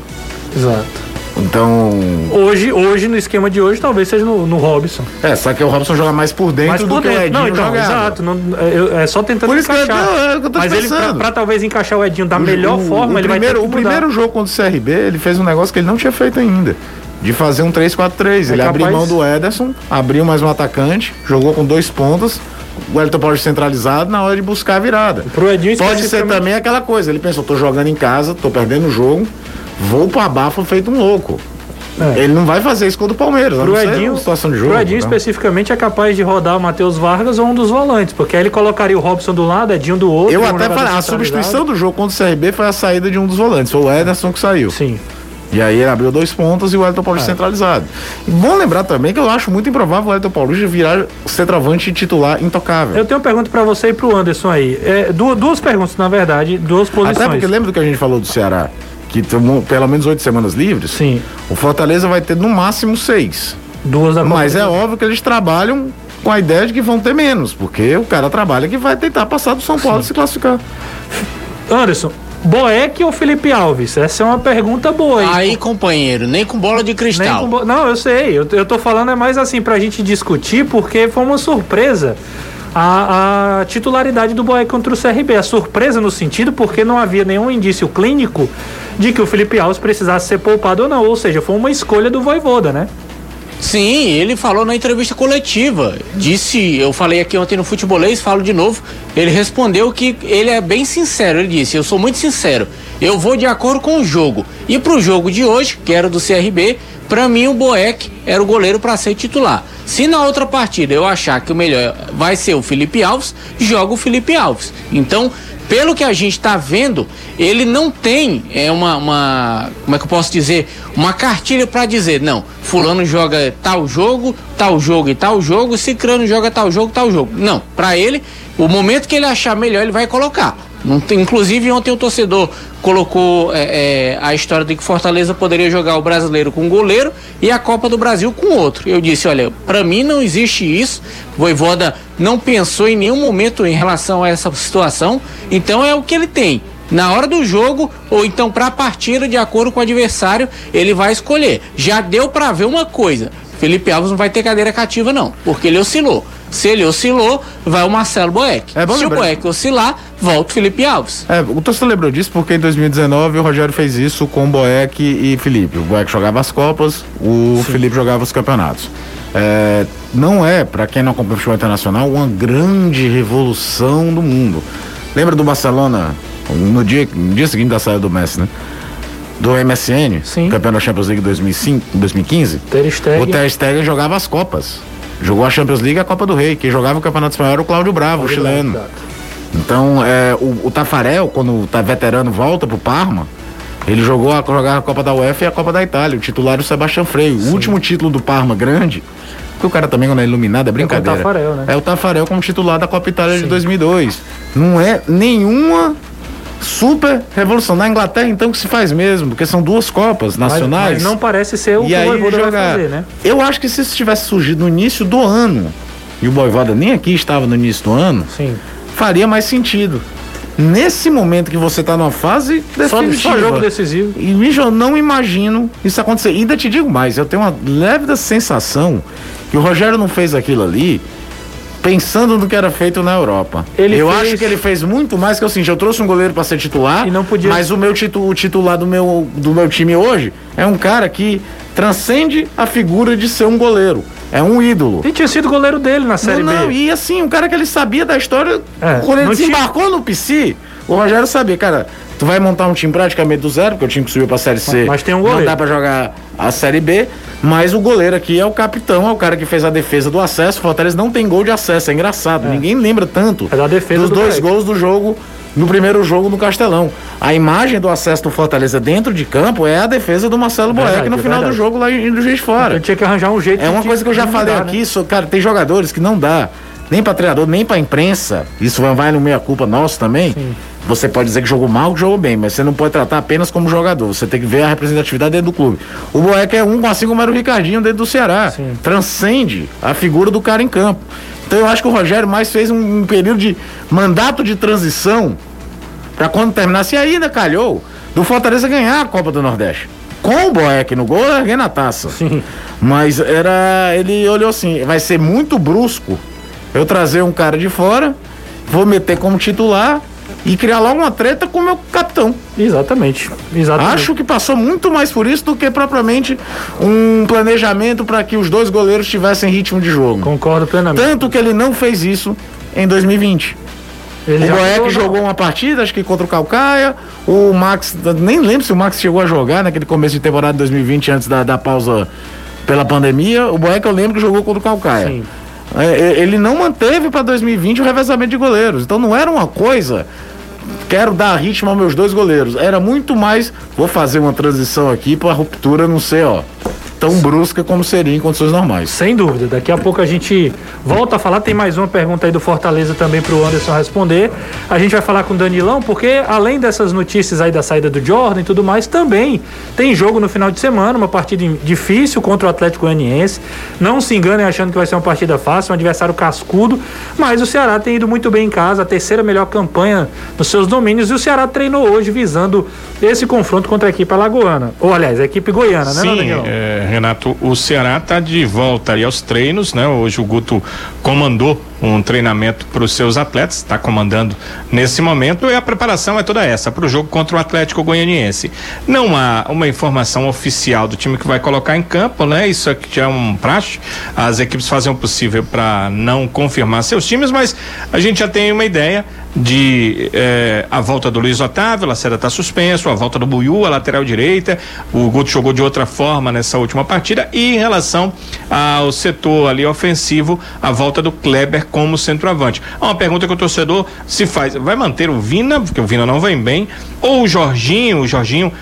Exato. Então. Hoje, hoje, no esquema de hoje, talvez seja no, no Robson. É, só que o Robson joga mais por dentro Mas do por que o dentro. Edinho Não, então, jogava. exato. Não, é, eu- é só tentando Por isso que eu- encaixar. é o eu tô Mas ele, pra, pensando. pra talvez encaixar o Edinho da melhor o, forma, o ele primeiro, vai ter O primeiro jogo contra o CRB, ele fez um negócio que ele não tinha feito ainda. De fazer um 3-4-3. ele É abriu capaz- mão do Ederson, abriu mais um atacante, jogou com dois pontas, o Elton Paulo centralizado na hora de buscar a virada. Pode ser também aquela coisa, ele pensou, tô jogando em casa, tô perdendo o jogo, vou pro abafo feito um louco. É. Ele não vai fazer isso contra o Palmeiras, Pro Edinho, situação de jogo. pro Edinho então. especificamente é capaz de rodar o Matheus Vargas ou um dos volantes, porque aí ele colocaria o Robson do lado, Edinho do outro. Eu um até falei, a substituição do jogo contra o CRB foi a saída de um dos volantes, foi o Ederson que saiu. Sim. E aí ele abriu dois pontos e o Elton Paulista É. centralizado. E bom lembrar também que eu acho muito improvável o Elton Paulista virar centroavante titular intocável. Eu tenho uma pergunta pra você e pro Anderson aí. É, du- duas perguntas, na verdade, duas posições. Até porque lembra do que a gente falou do Ceará? Que tomou pelo menos oito semanas livres? Sim, O Fortaleza vai ter no máximo seis. duas da Mas é óbvio que eles trabalham com a ideia de que vão ter menos, porque o cara trabalha que vai tentar passar do São Paulo e se classificar. Anderson, Boeck ou Felipe Alves? Essa é uma pergunta boa aí. Aí, companheiro, nem com bola de Nem cristal. com bo- Não, eu sei. Eu, eu tô falando é mais assim pra gente discutir, porque foi uma surpresa a, a titularidade do Boeck contra o CRB. A surpresa no sentido porque não havia nenhum indício clínico de que o Felipe Alves precisasse ser poupado ou não. Ou seja, foi uma escolha do Voivoda, né? Sim, ele falou na entrevista coletiva. Disse, eu falei aqui ontem no futebolês, falo de novo. Ele respondeu que ele é bem sincero. Ele disse: Eu sou muito sincero. Eu vou de acordo com o jogo. E pro jogo de hoje, que era do CRB, pra mim o Boeck era o goleiro para ser titular. Se na outra partida eu achar que o melhor vai ser o Felipe Alves, joga o Felipe Alves. Então, pelo que a gente está vendo, ele não tem é uma, uma como é que eu posso dizer, uma cartilha para dizer, não, fulano joga tal jogo, tal jogo e tal jogo, cicrano joga tal jogo, tal jogo. Não, para ele, o momento que ele achar melhor, ele vai colocar. Tem- inclusive ontem o torcedor colocou é, é, a história de que Fortaleza poderia jogar o brasileiro com um goleiro e a Copa do Brasil com outro. Eu disse, olha, para mim não existe isso. Voivoda não pensou em nenhum momento em relação a essa situação. Então é o que ele tem. Na hora do jogo ou então para a partida, de acordo com o adversário, ele vai escolher. Já deu para ver uma coisa. Felipe Alves não vai ter cadeira cativa não, porque ele oscilou. Se ele oscilou, vai o Marcelo Boeck. É Se o lembrar. Boeck oscilar, volta o Felipe Alves. É, o torcedor lembrou disso porque em 2019 o Rogério fez isso com Boeck e Felipe. O Boeck jogava as Copas, o Felipe jogava os campeonatos. É, não é, pra quem não acompanha o futebol internacional, uma grande revolução do mundo. Lembra do Barcelona, no dia, no dia seguinte da saída do Messi, né? Do MSN, Sim. campeão da Champions League 2005, 2015. Ter Stegen. O Ter Stegen jogava as Copas. Jogou a Champions League e a Copa do Rei. Quem jogava o Campeonato Espanhol era o Cláudio Bravo, o chileno. Então, é, o, o Tafarel, quando tá veterano, volta pro Parma. Ele jogou a, jogava a Copa da UEFA e a Copa da Itália. O titular é o Sebastião Freire. O último título do Parma grande. Porque o cara também, quando é iluminado, é brincadeira. Tafarel, né? É o Tafarel como titular da Copa Itália de 2002. Não é nenhuma super revolução. Na Inglaterra, então, que se faz mesmo. Porque são duas Copas Mas, nacionais. mas não parece ser o E que o Voivoda vai jogar. fazer, né? Eu acho que se isso tivesse surgido no início do ano, e o Boivada nem aqui estava no início do ano, Sim. faria mais sentido. Nesse momento que você está numa fase Só, definitiva. só jogo decisivo. E, bicho, eu não imagino isso acontecer. E ainda te digo mais, eu tenho uma leve sensação que o Rogério não fez aquilo ali pensando no que era feito na Europa. Ele eu fez- acho que ele fez muito mais que assim, eu trouxe um goleiro para ser titular, E não podia- mas o meu titu, o titular do meu, do meu time hoje é um cara que transcende a figura de ser um goleiro. É um ídolo. E tinha sido goleiro dele na Série não, não, B. e assim, um cara que ele sabia da história, É, quando ele não tinha- desembarcou no PC, o Rogério sabia, cara, tu vai montar um time praticamente do zero, porque o time que subiu pra Série C Mas tem um não goleiro. dá pra jogar a Série B, mas o goleiro aqui é o capitão, é o cara que fez a defesa do acesso, o Fortaleza não tem gol de acesso, é engraçado, ninguém lembra tanto É da defesa dos do dois gols do jogo, no primeiro jogo no Castelão. A imagem do acesso do Fortaleza dentro de campo é a defesa do Marcelo Boeck no é final do verdade. jogo lá em do Juiz Fora. Eu tinha que arranjar um jeito É uma coisa que eu já falei mudar, aqui, né? só, cara, tem jogadores que não dá, nem pra treinador, nem pra imprensa. Isso vai- no meia culpa nosso também. Você pode dizer que jogou mal, que jogou bem, mas você não pode tratar apenas como jogador. Você tem que ver a representatividade dentro do clube. O Boeck é um, assim como era o Ricardinho dentro do Ceará. Sim. Transcende a figura do cara em campo. Então eu acho que o Rogério mais fez um, um período de mandato de transição pra quando terminasse, e ainda calhou, do Fortaleza ganhar a Copa do Nordeste. Com o Boeck no gol, erguendo a taça. Mas era. Ele olhou assim: vai ser muito brusco eu trazer um cara de fora, vou meter como titular e criar logo uma treta com o meu capitão. Exatamente. Exatamente. Acho que passou muito mais por isso do que propriamente um planejamento para que os dois goleiros tivessem ritmo de jogo. Concordo plenamente. Tanto que ele não fez isso em 2020. Ele O Boeck mudou, jogou uma partida, acho que contra o Calcaia. O Max, nem lembro se o Max chegou a jogar naquele começo de temporada de 2020, antes da, da pausa pela pandemia. O Boeck eu lembro que jogou contra o Calcaia. Sim. É, é, ele não manteve para 2020 o revezamento de goleiros. Então não era uma coisa quero dar ritmo aos meus dois goleiros. Era muito mais, vou fazer uma transição aqui para ruptura não ser, ó, tão brusca como seria em condições normais. Sem dúvida. Daqui a pouco a gente volta a falar. Tem mais uma pergunta aí do Fortaleza também para o Anderson responder. A gente vai falar com o Danilão, porque além dessas notícias aí da saída do Jordan e tudo mais, também tem jogo no final de semana, uma partida difícil contra o Atlético Goianiense. Não se enganem achando que vai ser uma partida fácil, um adversário cascudo, mas o Ceará tem ido muito bem em casa, a terceira melhor campanha nos seus domínios, e o Ceará treinou hoje visando esse confronto contra a equipe alagoana. Ou, aliás, a equipe goiana, né, Sim, Danilão? É Renato, o Ceará está de volta aos treinos, né? Hoje o Guto comandou um treinamento para os seus atletas, está comandando nesse momento e a preparação é toda essa para o jogo contra o Atlético Goianiense. Não há uma informação oficial do time que vai colocar em campo, né? Isso aqui já é um praxe. As equipes fazem o possível para não confirmar seus times, mas a gente já tem uma ideia de eh, a volta do Luiz Otávio, Lacerda está suspenso, a volta do Buiú, a lateral direita, o Guto jogou de outra forma nessa última partida. E em relação ao setor ali ofensivo, a volta do Kleber como centroavante. Uma pergunta que o torcedor se faz, vai manter o Vina, porque o Vina não vem bem, ou o Jorginho, o Jorginho uh,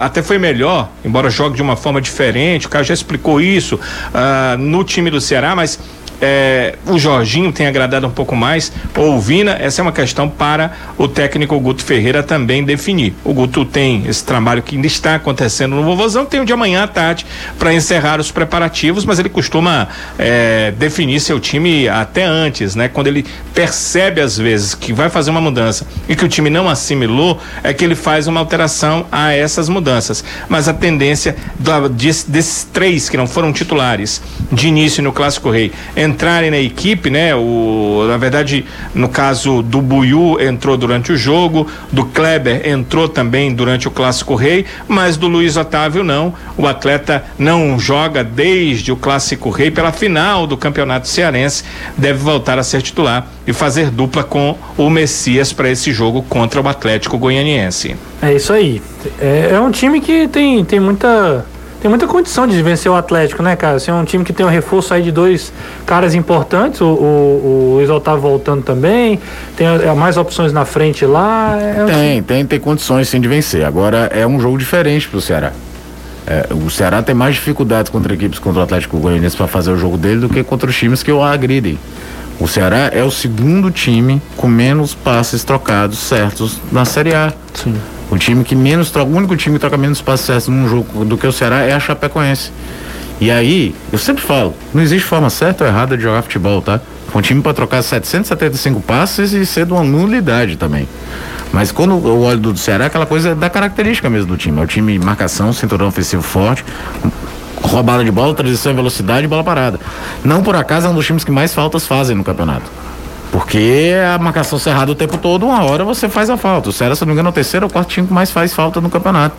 até foi melhor, embora jogue de uma forma diferente, o cara já explicou isso uh, no time do Ceará, mas é, o Jorginho tem agradado um pouco mais, ou o Vina, essa é uma questão para o técnico Guto Ferreira também definir. O Guto tem esse trabalho que ainda está acontecendo no Vovozão, tem o de amanhã à tarde para encerrar os preparativos, mas ele costuma é, definir seu time até antes, né? Quando ele percebe às vezes que vai fazer uma mudança e que o time não assimilou, é que ele faz uma alteração a essas mudanças. Mas a tendência da, desses três que não foram titulares de início no Clássico Rei entrarem na equipe, né? O, na verdade, no caso do Buiu entrou durante o jogo, do Kleber entrou também durante o Clássico Rei, mas do Luiz Otávio não. O atleta não joga desde o Clássico Rei pela final do Campeonato Cearense, deve voltar a ser titular e fazer dupla com o Messias para esse jogo contra o Atlético Goianiense. É isso aí. É, é um time que tem, tem muita tem muita condição de vencer o Atlético, né, cara? Assim, é um time que tem um reforço aí de dois caras importantes, o, o, o Luiz Otávio voltando também, tem é, mais opções na frente lá. É tem, time... tem, tem condições sim de vencer. Agora é um jogo diferente pro Ceará. É, o Ceará tem mais dificuldades contra equipes contra o Atlético Goianiense para fazer o jogo dele do que contra os times que o agridem. O Ceará é o segundo time com menos passes trocados certos na Série A. Sim. O time que menos troca, o único time que troca menos passes num jogo do que o Ceará é a Chapecoense. E aí, eu sempre falo, não existe forma certa ou errada de jogar futebol, tá? Um time para trocar 775 passes e ser de uma nulidade também. Mas quando eu olho do Ceará, aquela coisa da característica mesmo do time. É o time marcação, cinturão ofensivo forte, roubada de bola, transição em velocidade e bola parada. Não por acaso é um dos times que mais faltas fazem no campeonato. Porque a marcação cerrada o tempo todo, uma hora você faz a falta. O Ceará, se não me engano, é o terceiro ou quarto time que mais faz falta no campeonato.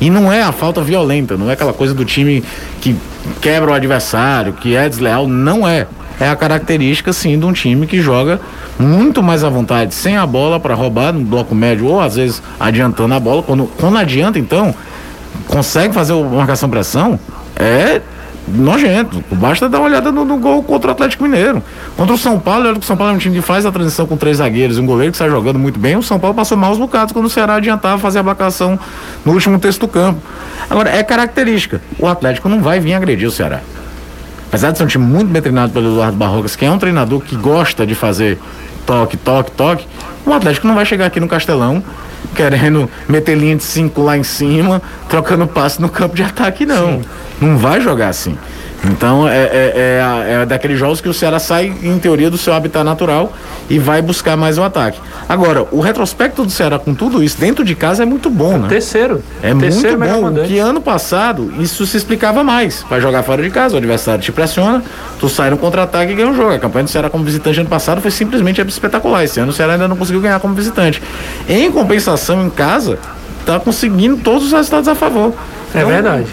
E não é a falta violenta, não é aquela coisa do time que quebra o adversário, que é desleal, não é. É a característica, sim, de um time que joga muito mais à vontade, sem a bola para roubar no bloco médio, ou às vezes adiantando a bola. Quando, quando adianta, então, consegue fazer a marcação pressão, é nojento. Basta dar uma olhada no, no, gol contra o Atlético Mineiro. Contra o São Paulo, olha que o São Paulo é um time que faz a transição com três zagueiros e um goleiro que sai jogando muito bem. O São Paulo passou maus bocados quando o Ceará adiantava fazer a marcação no último texto do campo. Agora, é característica. O Atlético não vai vir agredir o Ceará. Apesar de ser um time muito bem treinado pelo Eduardo Barrogas, que é um treinador que gosta de fazer toque, toque, toque, o Atlético não vai chegar aqui no Castelão querendo meter linha de cinco lá em cima, trocando passe no campo de ataque, não. Sim. Não vai jogar assim. Então é, é, é, é, daqueles jogos que o Ceará sai, em teoria, do seu habitat natural e vai buscar mais o ataque. Agora, o retrospecto do Ceará com tudo isso dentro de casa é muito bom, né? Terceiro. É terceiro muito bom. Que ano passado isso se explicava mais. Vai jogar fora de casa, o adversário te pressiona, tu sai no contra-ataque e ganha o jogo. A campanha do Ceará como visitante ano passado foi simplesmente espetacular. Esse ano o Ceará ainda não conseguiu ganhar como visitante. Em compensação, em casa, tá conseguindo todos os resultados a favor. É então, verdade.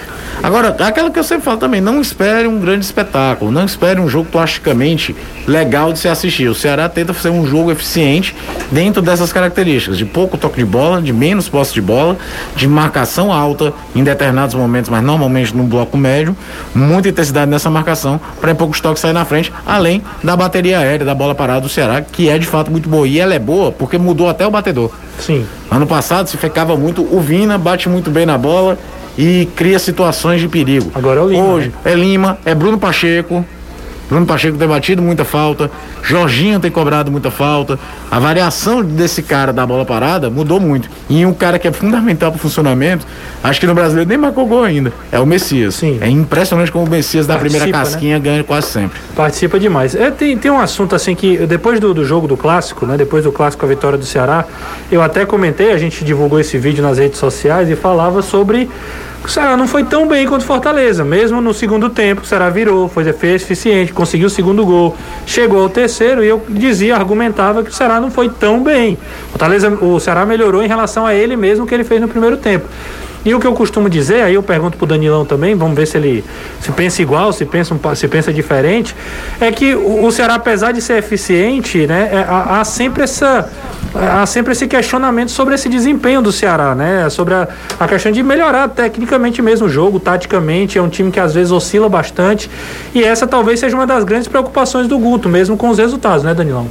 Agora, aquela que eu sempre falo também, não espere um grande espetáculo, não espere um jogo plasticamente legal de se assistir. O Ceará tenta fazer um jogo eficiente dentro dessas características, de pouco toque de bola, de menos posse de bola, de marcação alta em determinados momentos, mas normalmente no bloco médio, muita intensidade nessa marcação, para em poucos toques sair na frente, além da bateria aérea, da bola parada do Ceará, que é de fato muito boa. E ela é boa porque mudou até o batedor. Sim. Ano passado se ficava muito, o Vina bate muito bem na bola e cria situações de perigo. Agora é o Lima. Hoje né? é Lima, é Bruno Pacheco. Bruno Pacheco tem batido muita falta, Jorginho tem cobrado muita falta. A variação desse cara da bola parada mudou muito. E um cara que é fundamental para o funcionamento, acho que no brasileiro nem marcou gol ainda. É o Messias. Sim. É impressionante como o Messias da Participa, primeira casquinha ganha quase sempre. Participa demais. É, tem, tem um assunto assim que depois do, do jogo do clássico, né? Depois do clássico a vitória do Ceará, eu até comentei, a gente divulgou esse vídeo nas redes sociais e falava sobre o Ceará não foi tão bem quanto Fortaleza. Mesmo no segundo tempo, o Ceará virou, foi fez eficiente, conseguiu o segundo gol, chegou ao terceiro e eu dizia, argumentava que o Ceará não foi tão bem. Fortaleza, o Ceará melhorou em relação a ele mesmo que ele fez no primeiro tempo. E o que eu costumo dizer, aí eu pergunto pro Danilão também, vamos ver se ele se pensa igual, se pensa, se pensa diferente, é que o, o Ceará, apesar de ser eficiente, né, é, há, há, sempre essa. Há sempre esse questionamento sobre esse desempenho do Ceará, né? Sobre a, a questão de melhorar tecnicamente mesmo o jogo, taticamente. É um time que às vezes oscila bastante. E essa talvez seja uma das grandes preocupações do Guto, mesmo com os resultados, né, Danilão?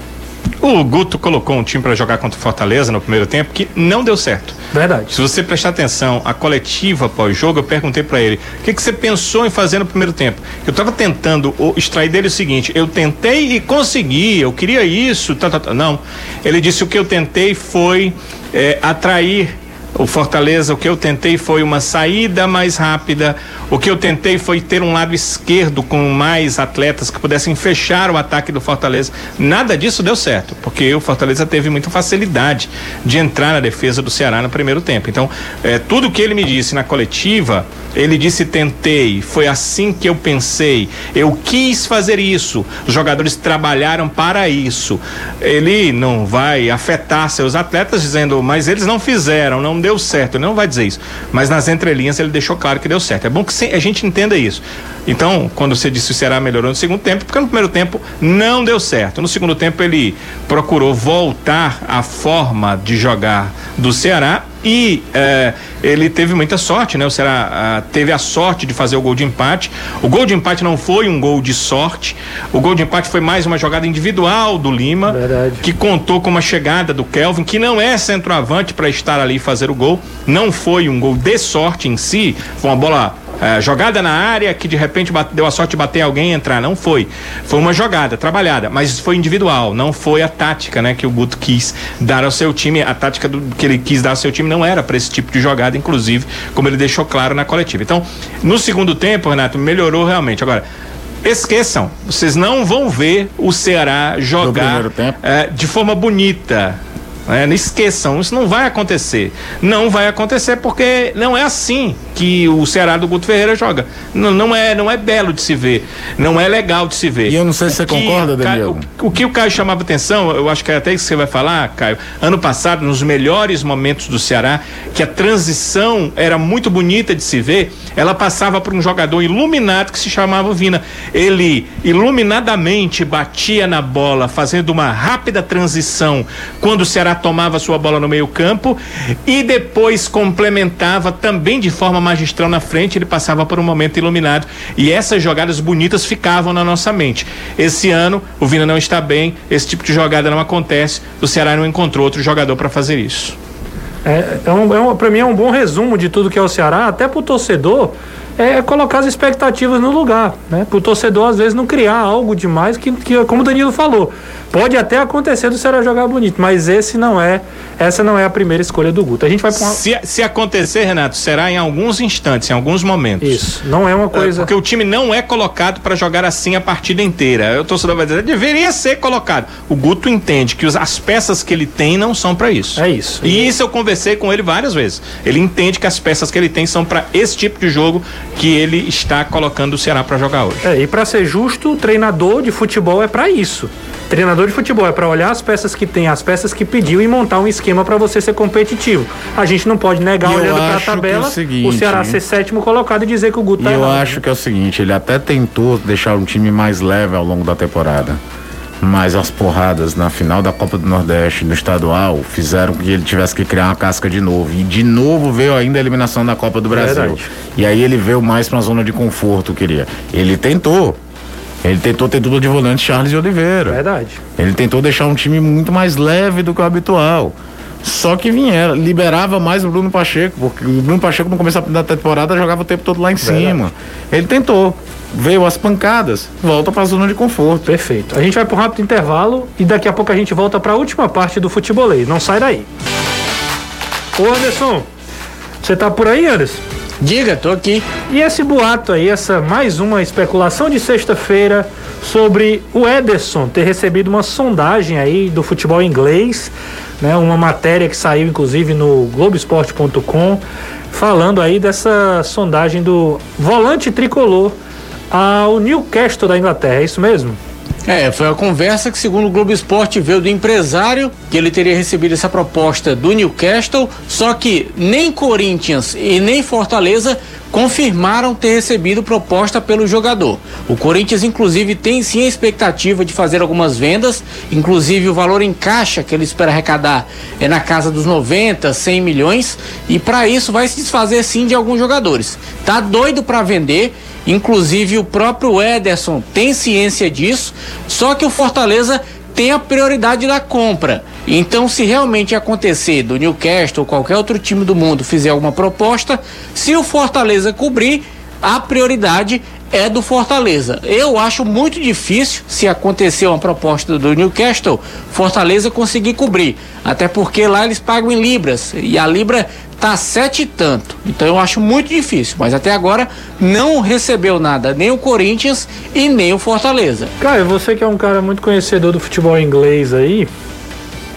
O Guto colocou um time para jogar contra o Fortaleza no primeiro tempo que não deu certo. Verdade. Se você prestar atenção à coletiva pós-jogo, eu perguntei para ele: o que, que você pensou em fazer no primeiro tempo? Eu estava tentando extrair dele o seguinte: eu tentei e consegui, eu queria isso, tá, tá, tá. não. Ele disse: o que eu tentei foi é, atrair o Fortaleza, o que eu tentei foi uma saída mais rápida. O que eu tentei foi ter um lado esquerdo com mais atletas que pudessem fechar o ataque do Fortaleza. Nada disso deu certo, porque o Fortaleza teve muita facilidade de entrar na defesa do Ceará no primeiro tempo. Então, é, tudo que ele me disse na coletiva, ele disse: tentei, foi assim que eu pensei, eu quis fazer isso. Os jogadores trabalharam para isso. Ele não vai afetar seus atletas dizendo, mas eles não fizeram, não deu certo. Ele não vai dizer isso. Mas nas entrelinhas ele deixou claro que deu certo. É bom que a gente entenda isso. Então, quando você disse que o Ceará melhorou no segundo tempo, porque no primeiro tempo não deu certo. No segundo tempo ele procurou voltar à forma de jogar do Ceará e eh, ele teve muita sorte, né? O Ceará ah, teve a sorte de fazer o gol de empate. O gol de empate não foi um gol de sorte. O gol de empate foi mais uma jogada individual do Lima, Verdade. que contou com uma chegada do Kelvin, que não é centroavante para estar ali e fazer o gol. Não foi um gol de sorte em si, foi uma bola é, jogada na área que de repente bate, deu a sorte de bater alguém e entrar. Não foi. Foi uma jogada trabalhada, mas foi individual. Não foi a tática, né, que o Guto quis dar ao seu time. A tática do, que ele quis dar ao seu time não era para esse tipo de jogada, inclusive, como ele deixou claro na coletiva. Então, no segundo tempo, Renato, melhorou realmente. Agora, esqueçam, vocês não vão ver o Ceará jogar é, de forma bonita. É, não esqueçam, isso não vai acontecer. Não vai acontecer porque não é assim que o Ceará do Guto Ferreira joga. Não, não, é, não é belo de se ver. Não é legal de se ver. E eu não sei se você concorda, Daniel. O, o, que o Caio chamava atenção, eu acho que é até isso que você vai falar, Caio. Ano passado, nos melhores momentos do Ceará, que a transição era muito bonita de se ver, ela passava por um jogador iluminado que se chamava Vina. Ele iluminadamente batia na bola, fazendo uma rápida transição quando o Ceará tomava sua bola no meio-campo e depois complementava também de forma magistral na frente, ele passava por um momento iluminado e essas jogadas bonitas ficavam na nossa mente. Esse ano o Vina não está bem, esse tipo de jogada não acontece, o Ceará não encontrou outro jogador para fazer isso. É, é um, é um, para mim é um bom resumo de tudo que é o Ceará, até para o torcedor é colocar as expectativas no lugar, né? Para o torcedor às vezes não criar algo demais que, que, como o Danilo falou, pode até acontecer do Ceará jogar bonito, mas esse não é, essa não é a primeira escolha do Guto. A gente vai uma... se, se acontecer, Renato, será em alguns instantes, em alguns momentos. Isso, não é uma coisa. É, porque o time não é colocado para jogar assim a partida inteira. O torcedor vai dizer, deveria ser colocado. O Guto entende que os, as peças que ele tem não são para isso. É isso. E isso eu conversei com ele várias vezes. Ele entende que as peças que ele tem são para esse tipo de jogo que ele está colocando o Ceará para jogar hoje. É, e para ser justo, o treinador de futebol é para isso. Treinador de futebol é para olhar as peças que tem, as peças que pediu e montar um esquema para você ser competitivo. A gente não pode negar E eu olhando para a que é o tabela seguinte, o Ceará hein? ser sétimo colocado e dizer que o Guto E tá eu errado. acho que é o seguinte, ele até tentou deixar um time mais leve ao longo da temporada. Mas as porradas na final da Copa do Nordeste, no estadual, fizeram que ele tivesse que criar uma casca de novo. E de novo veio ainda a eliminação da Copa do Brasil. Verdade. E aí ele veio mais pra uma zona de conforto, queria. Ele tentou. Ele tentou ter dupla de volante Charles de Oliveira. Verdade. Ele tentou deixar um time muito mais leve do que o habitual. Só que vinha, liberava mais o Bruno Pacheco, porque o Bruno Pacheco no começo da temporada jogava o tempo todo lá em cima. Ele tentou, veio as pancadas, volta pra zona de conforto. Perfeito. A gente vai para um rápido intervalo e daqui a pouco a gente volta para a última parte do futebolês. Não sai daí. Ô Anderson, você tá por aí, Anderson? Diga, tô aqui. E esse boato aí, essa mais uma especulação de sexta-feira sobre o Ederson ter recebido uma sondagem aí do futebol inglês, né? Uma matéria que saiu inclusive no Globoesporte.com falando aí dessa sondagem do volante tricolor ao Newcastle da Inglaterra, é isso mesmo? É, foi a conversa que, segundo o Globo Esporte, veio do empresário, que ele teria recebido essa proposta do Newcastle, só que nem Corinthians e nem Fortaleza confirmaram ter recebido proposta pelo jogador. O Corinthians, inclusive, tem sim a expectativa de fazer algumas vendas, inclusive o valor em caixa que ele espera arrecadar é na casa dos 90, 100 milhões, e para isso vai se desfazer sim de alguns jogadores. Tá doido para vender Inclusive o próprio Ederson tem ciência disso, só que o Fortaleza tem a prioridade da compra. Então, se realmente acontecer do Newcastle ou qualquer outro time do mundo fizer alguma proposta, se o Fortaleza cobrir, a prioridade é do Fortaleza. Eu acho muito difícil, se acontecer uma proposta do Newcastle, Fortaleza conseguir cobrir. Até porque lá eles pagam em libras e a libra tá sete e tanto. Então eu acho muito difícil. Mas até agora não recebeu nada, nem o Corinthians e nem o Fortaleza. Cara, você que é um cara muito conhecedor do futebol inglês aí,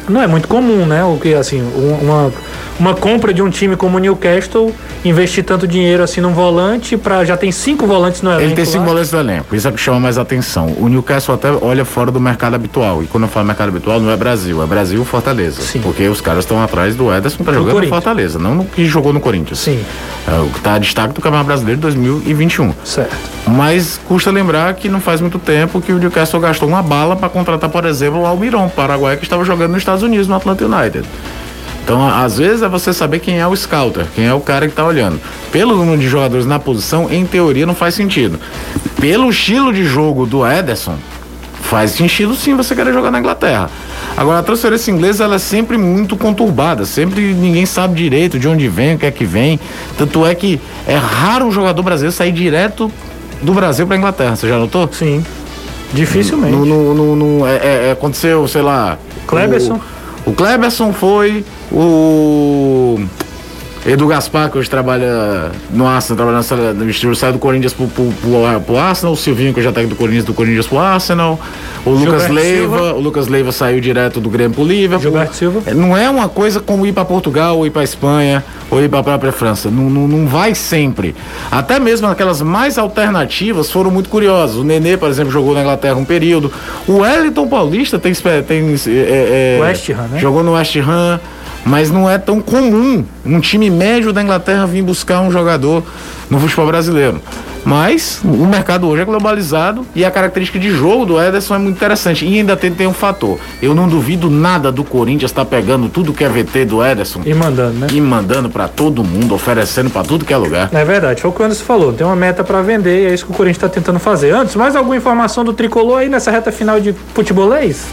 não é muito comum, né? O que assim, um- uma uma compra de um time como o Newcastle investir tanto dinheiro assim num volante para já tem cinco volantes no elenco. Ele tem cinco lá. volantes no elenco, isso é o que chama mais atenção. O Newcastle até olha fora do mercado habitual. E quando eu falo mercado habitual, não é Brasil, é Brasil Fortaleza. Sim. Porque os caras estão atrás do Ederson tá jogando no. Fortaleza, não no que jogou no Corinthians. Sim. É o que tá a destaque do Campeonato Brasileiro de 2021. Certo. Mas custa lembrar que não faz muito tempo que o Newcastle gastou uma bala para contratar, por exemplo, o Almiron, paraguaio, que estava jogando nos Estados Unidos, no Atlanta United. Então, às vezes é você saber quem é o scouter, quem é o cara que tá olhando. Pelo número de jogadores na posição, em teoria não faz sentido. Pelo estilo de jogo do Ederson, faz sentido sim você querer jogar na Inglaterra. Agora, a transferência inglesa ela é sempre muito conturbada, sempre ninguém sabe direito de onde vem, o que é que vem. Tanto é que é raro um jogador brasileiro sair direto do Brasil para Inglaterra. Você já notou? Sim. Dificilmente. No, no, no- no- é- é- é- aconteceu, sei lá. Kleberson. O, o Kleberson foi, o. Edu Gaspar, que hoje trabalha no Arsenal, trabalha na sala do saiu do Corinthians pro, pro, pro, pro Arsenal, o Silvinho, que já tá do Corinthians, do Corinthians pro Arsenal, o Lucas Gilberto Leiva, Silva. o Lucas Leiva saiu direto do Grêmio pro Liverpool. Gilberto Silva. É, Não é uma coisa como ir para Portugal, ou ir para Espanha, ou ir para própria França. Não, não, não vai sempre. Até mesmo aquelas mais alternativas foram muito curiosas. O Nenê, por exemplo, jogou na Inglaterra um período. O Wellington Paulista tem, tem é, é, West Ham, né? jogou no West Ham. Mas não é tão comum um time médio da Inglaterra vir buscar um jogador no futebol brasileiro. Mas o mercado hoje é globalizado e a característica de jogo do Ederson é muito interessante. E ainda tem, tem um fator. Eu não duvido nada do Corinthians estar pegando tudo que é VT do Ederson E mandando, né? e mandando pra todo mundo, oferecendo pra tudo que é lugar. É verdade, foi o que o Anderson falou. Tem uma meta para vender e é isso que o Corinthians está tentando fazer. Antes, mais alguma informação do tricolor aí nessa reta final de futebolês?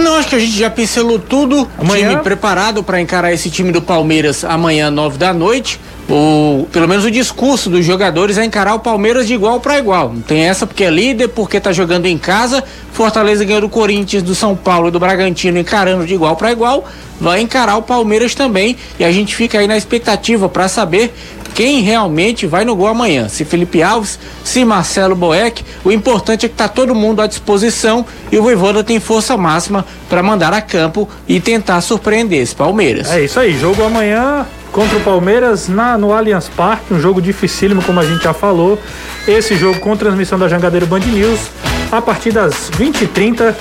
Não, acho que a gente já pincelou tudo. Amanhã? Time preparado para encarar esse time do Palmeiras amanhã, nove da noite. O, pelo menos o discurso dos jogadores é encarar o Palmeiras de igual para igual. Não tem essa porque é líder, porque tá jogando em casa. Fortaleza ganhou do Corinthians, do São Paulo e do Bragantino encarando de igual para igual. Vai encarar o Palmeiras também. E a gente fica aí na expectativa para saber quem realmente vai no gol amanhã. Se Felipe Alves, se Marcelo Boeck, o importante é que tá todo mundo à disposição e o Voivoda tem força máxima para mandar a campo e tentar surpreender esse Palmeiras. É isso aí, jogo amanhã, contra o Palmeiras na, no Allianz Parque, um jogo dificílimo, como a gente já falou. Esse jogo com transmissão da Jangadeiro Band News a partir das 20h30.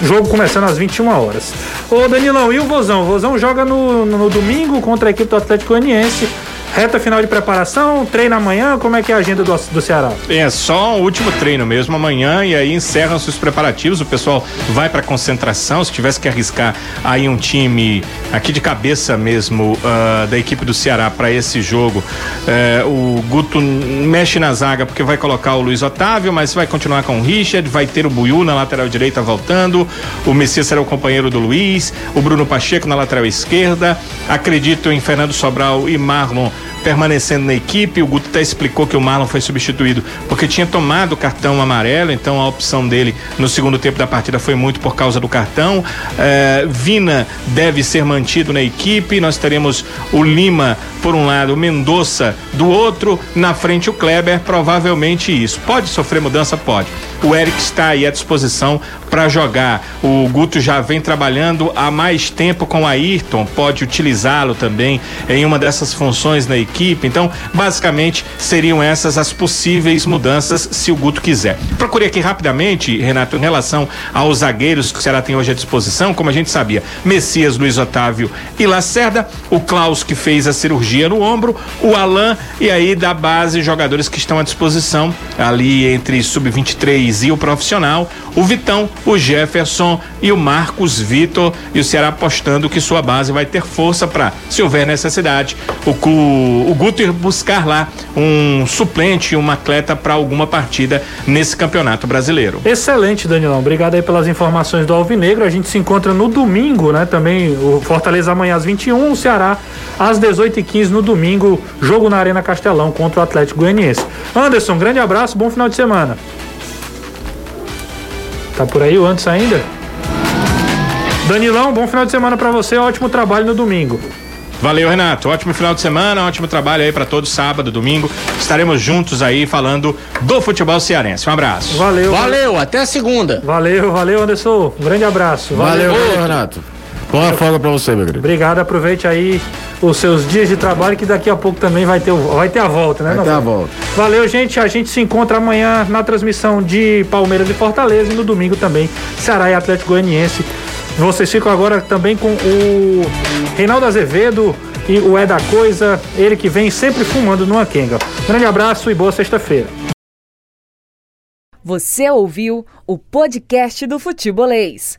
Jogo começando às 21 horas. Ô Danilão, e o Vozão? O Vozão joga no, no, no domingo contra a equipe do Atlético Goianiense. Reta final de preparação, treino amanhã, como é que é a agenda do, do Ceará? É só o último treino mesmo amanhã e aí encerram-se os preparativos, o pessoal vai para concentração, se tivesse que arriscar aí um time aqui de cabeça mesmo uh, da equipe do Ceará para esse jogo, uh, o Guto mexe na zaga porque vai colocar o Luiz Otávio, mas vai continuar com o Richard, vai ter o Buiu na lateral direita voltando, o Messias será o companheiro do Luiz, o Bruno Pacheco na lateral esquerda, acredito em Fernando Sobral e Marlon permanecendo na equipe. O Guto até explicou que o Marlon foi substituído porque tinha tomado o cartão amarelo, então a opção dele no segundo tempo da partida foi muito por causa do cartão. É, Vina deve ser mantido na equipe. Nós teremos o Lima por um lado, o Mendonça do outro, na frente o Kleber, provavelmente isso. Pode sofrer mudança? Pode. O Eric está aí à disposição para jogar. O Guto já vem trabalhando há mais tempo com o Ayrton, pode utilizá-lo também em uma dessas funções na equipe. Então, basicamente, seriam essas as possíveis mudanças se o Guto quiser. Procurei aqui rapidamente, Renato, em relação aos zagueiros que o Ceará tem hoje à disposição, como a gente sabia, Messias, Luiz Otávio e Lacerda, o Klaus que fez a cirurgia no ombro, o Alain e aí da base jogadores que estão à disposição ali entre sub-23 e o profissional, o Vitão, o Jefferson e o Marcos Vitor e o Ceará apostando que sua base vai ter força para, se houver necessidade, o, o Guto ir buscar lá um suplente, um atleta para alguma partida nesse campeonato brasileiro. Excelente, Danilão. Obrigado aí pelas informações do Alvinegro. A gente se encontra no domingo, né? Também o Fortaleza amanhã às 21, o Ceará às 18h15 no domingo, jogo na Arena Castelão contra o Atlético Goianiense. Anderson, grande abraço, bom final de semana. Tá por aí o Anderson ainda? Danilão, bom final de semana para você, ótimo trabalho no domingo. Valeu, Renato. Ótimo final de semana, ótimo trabalho aí para todo sábado, domingo. Estaremos juntos aí falando do futebol cearense. Um abraço. Valeu. Valeu, até a segunda. Valeu, valeu, Anderson. Um grande abraço. Valeu, valeu Renato. Boa folga pra você, meu querido. Obrigado, aproveite aí os seus dias de trabalho que daqui a pouco também vai ter, vai ter a volta, né? Vai ter a volta. Valeu, gente. A gente se encontra amanhã na transmissão de Palmeiras e Fortaleza e no domingo também Ceará e Atlético Goianiense. Vocês ficam agora também com o Reinaldo Azevedo e o É da Coisa, ele que vem sempre fumando numa quenga. Grande abraço e boa sexta-feira. Você ouviu o podcast do Futebolês.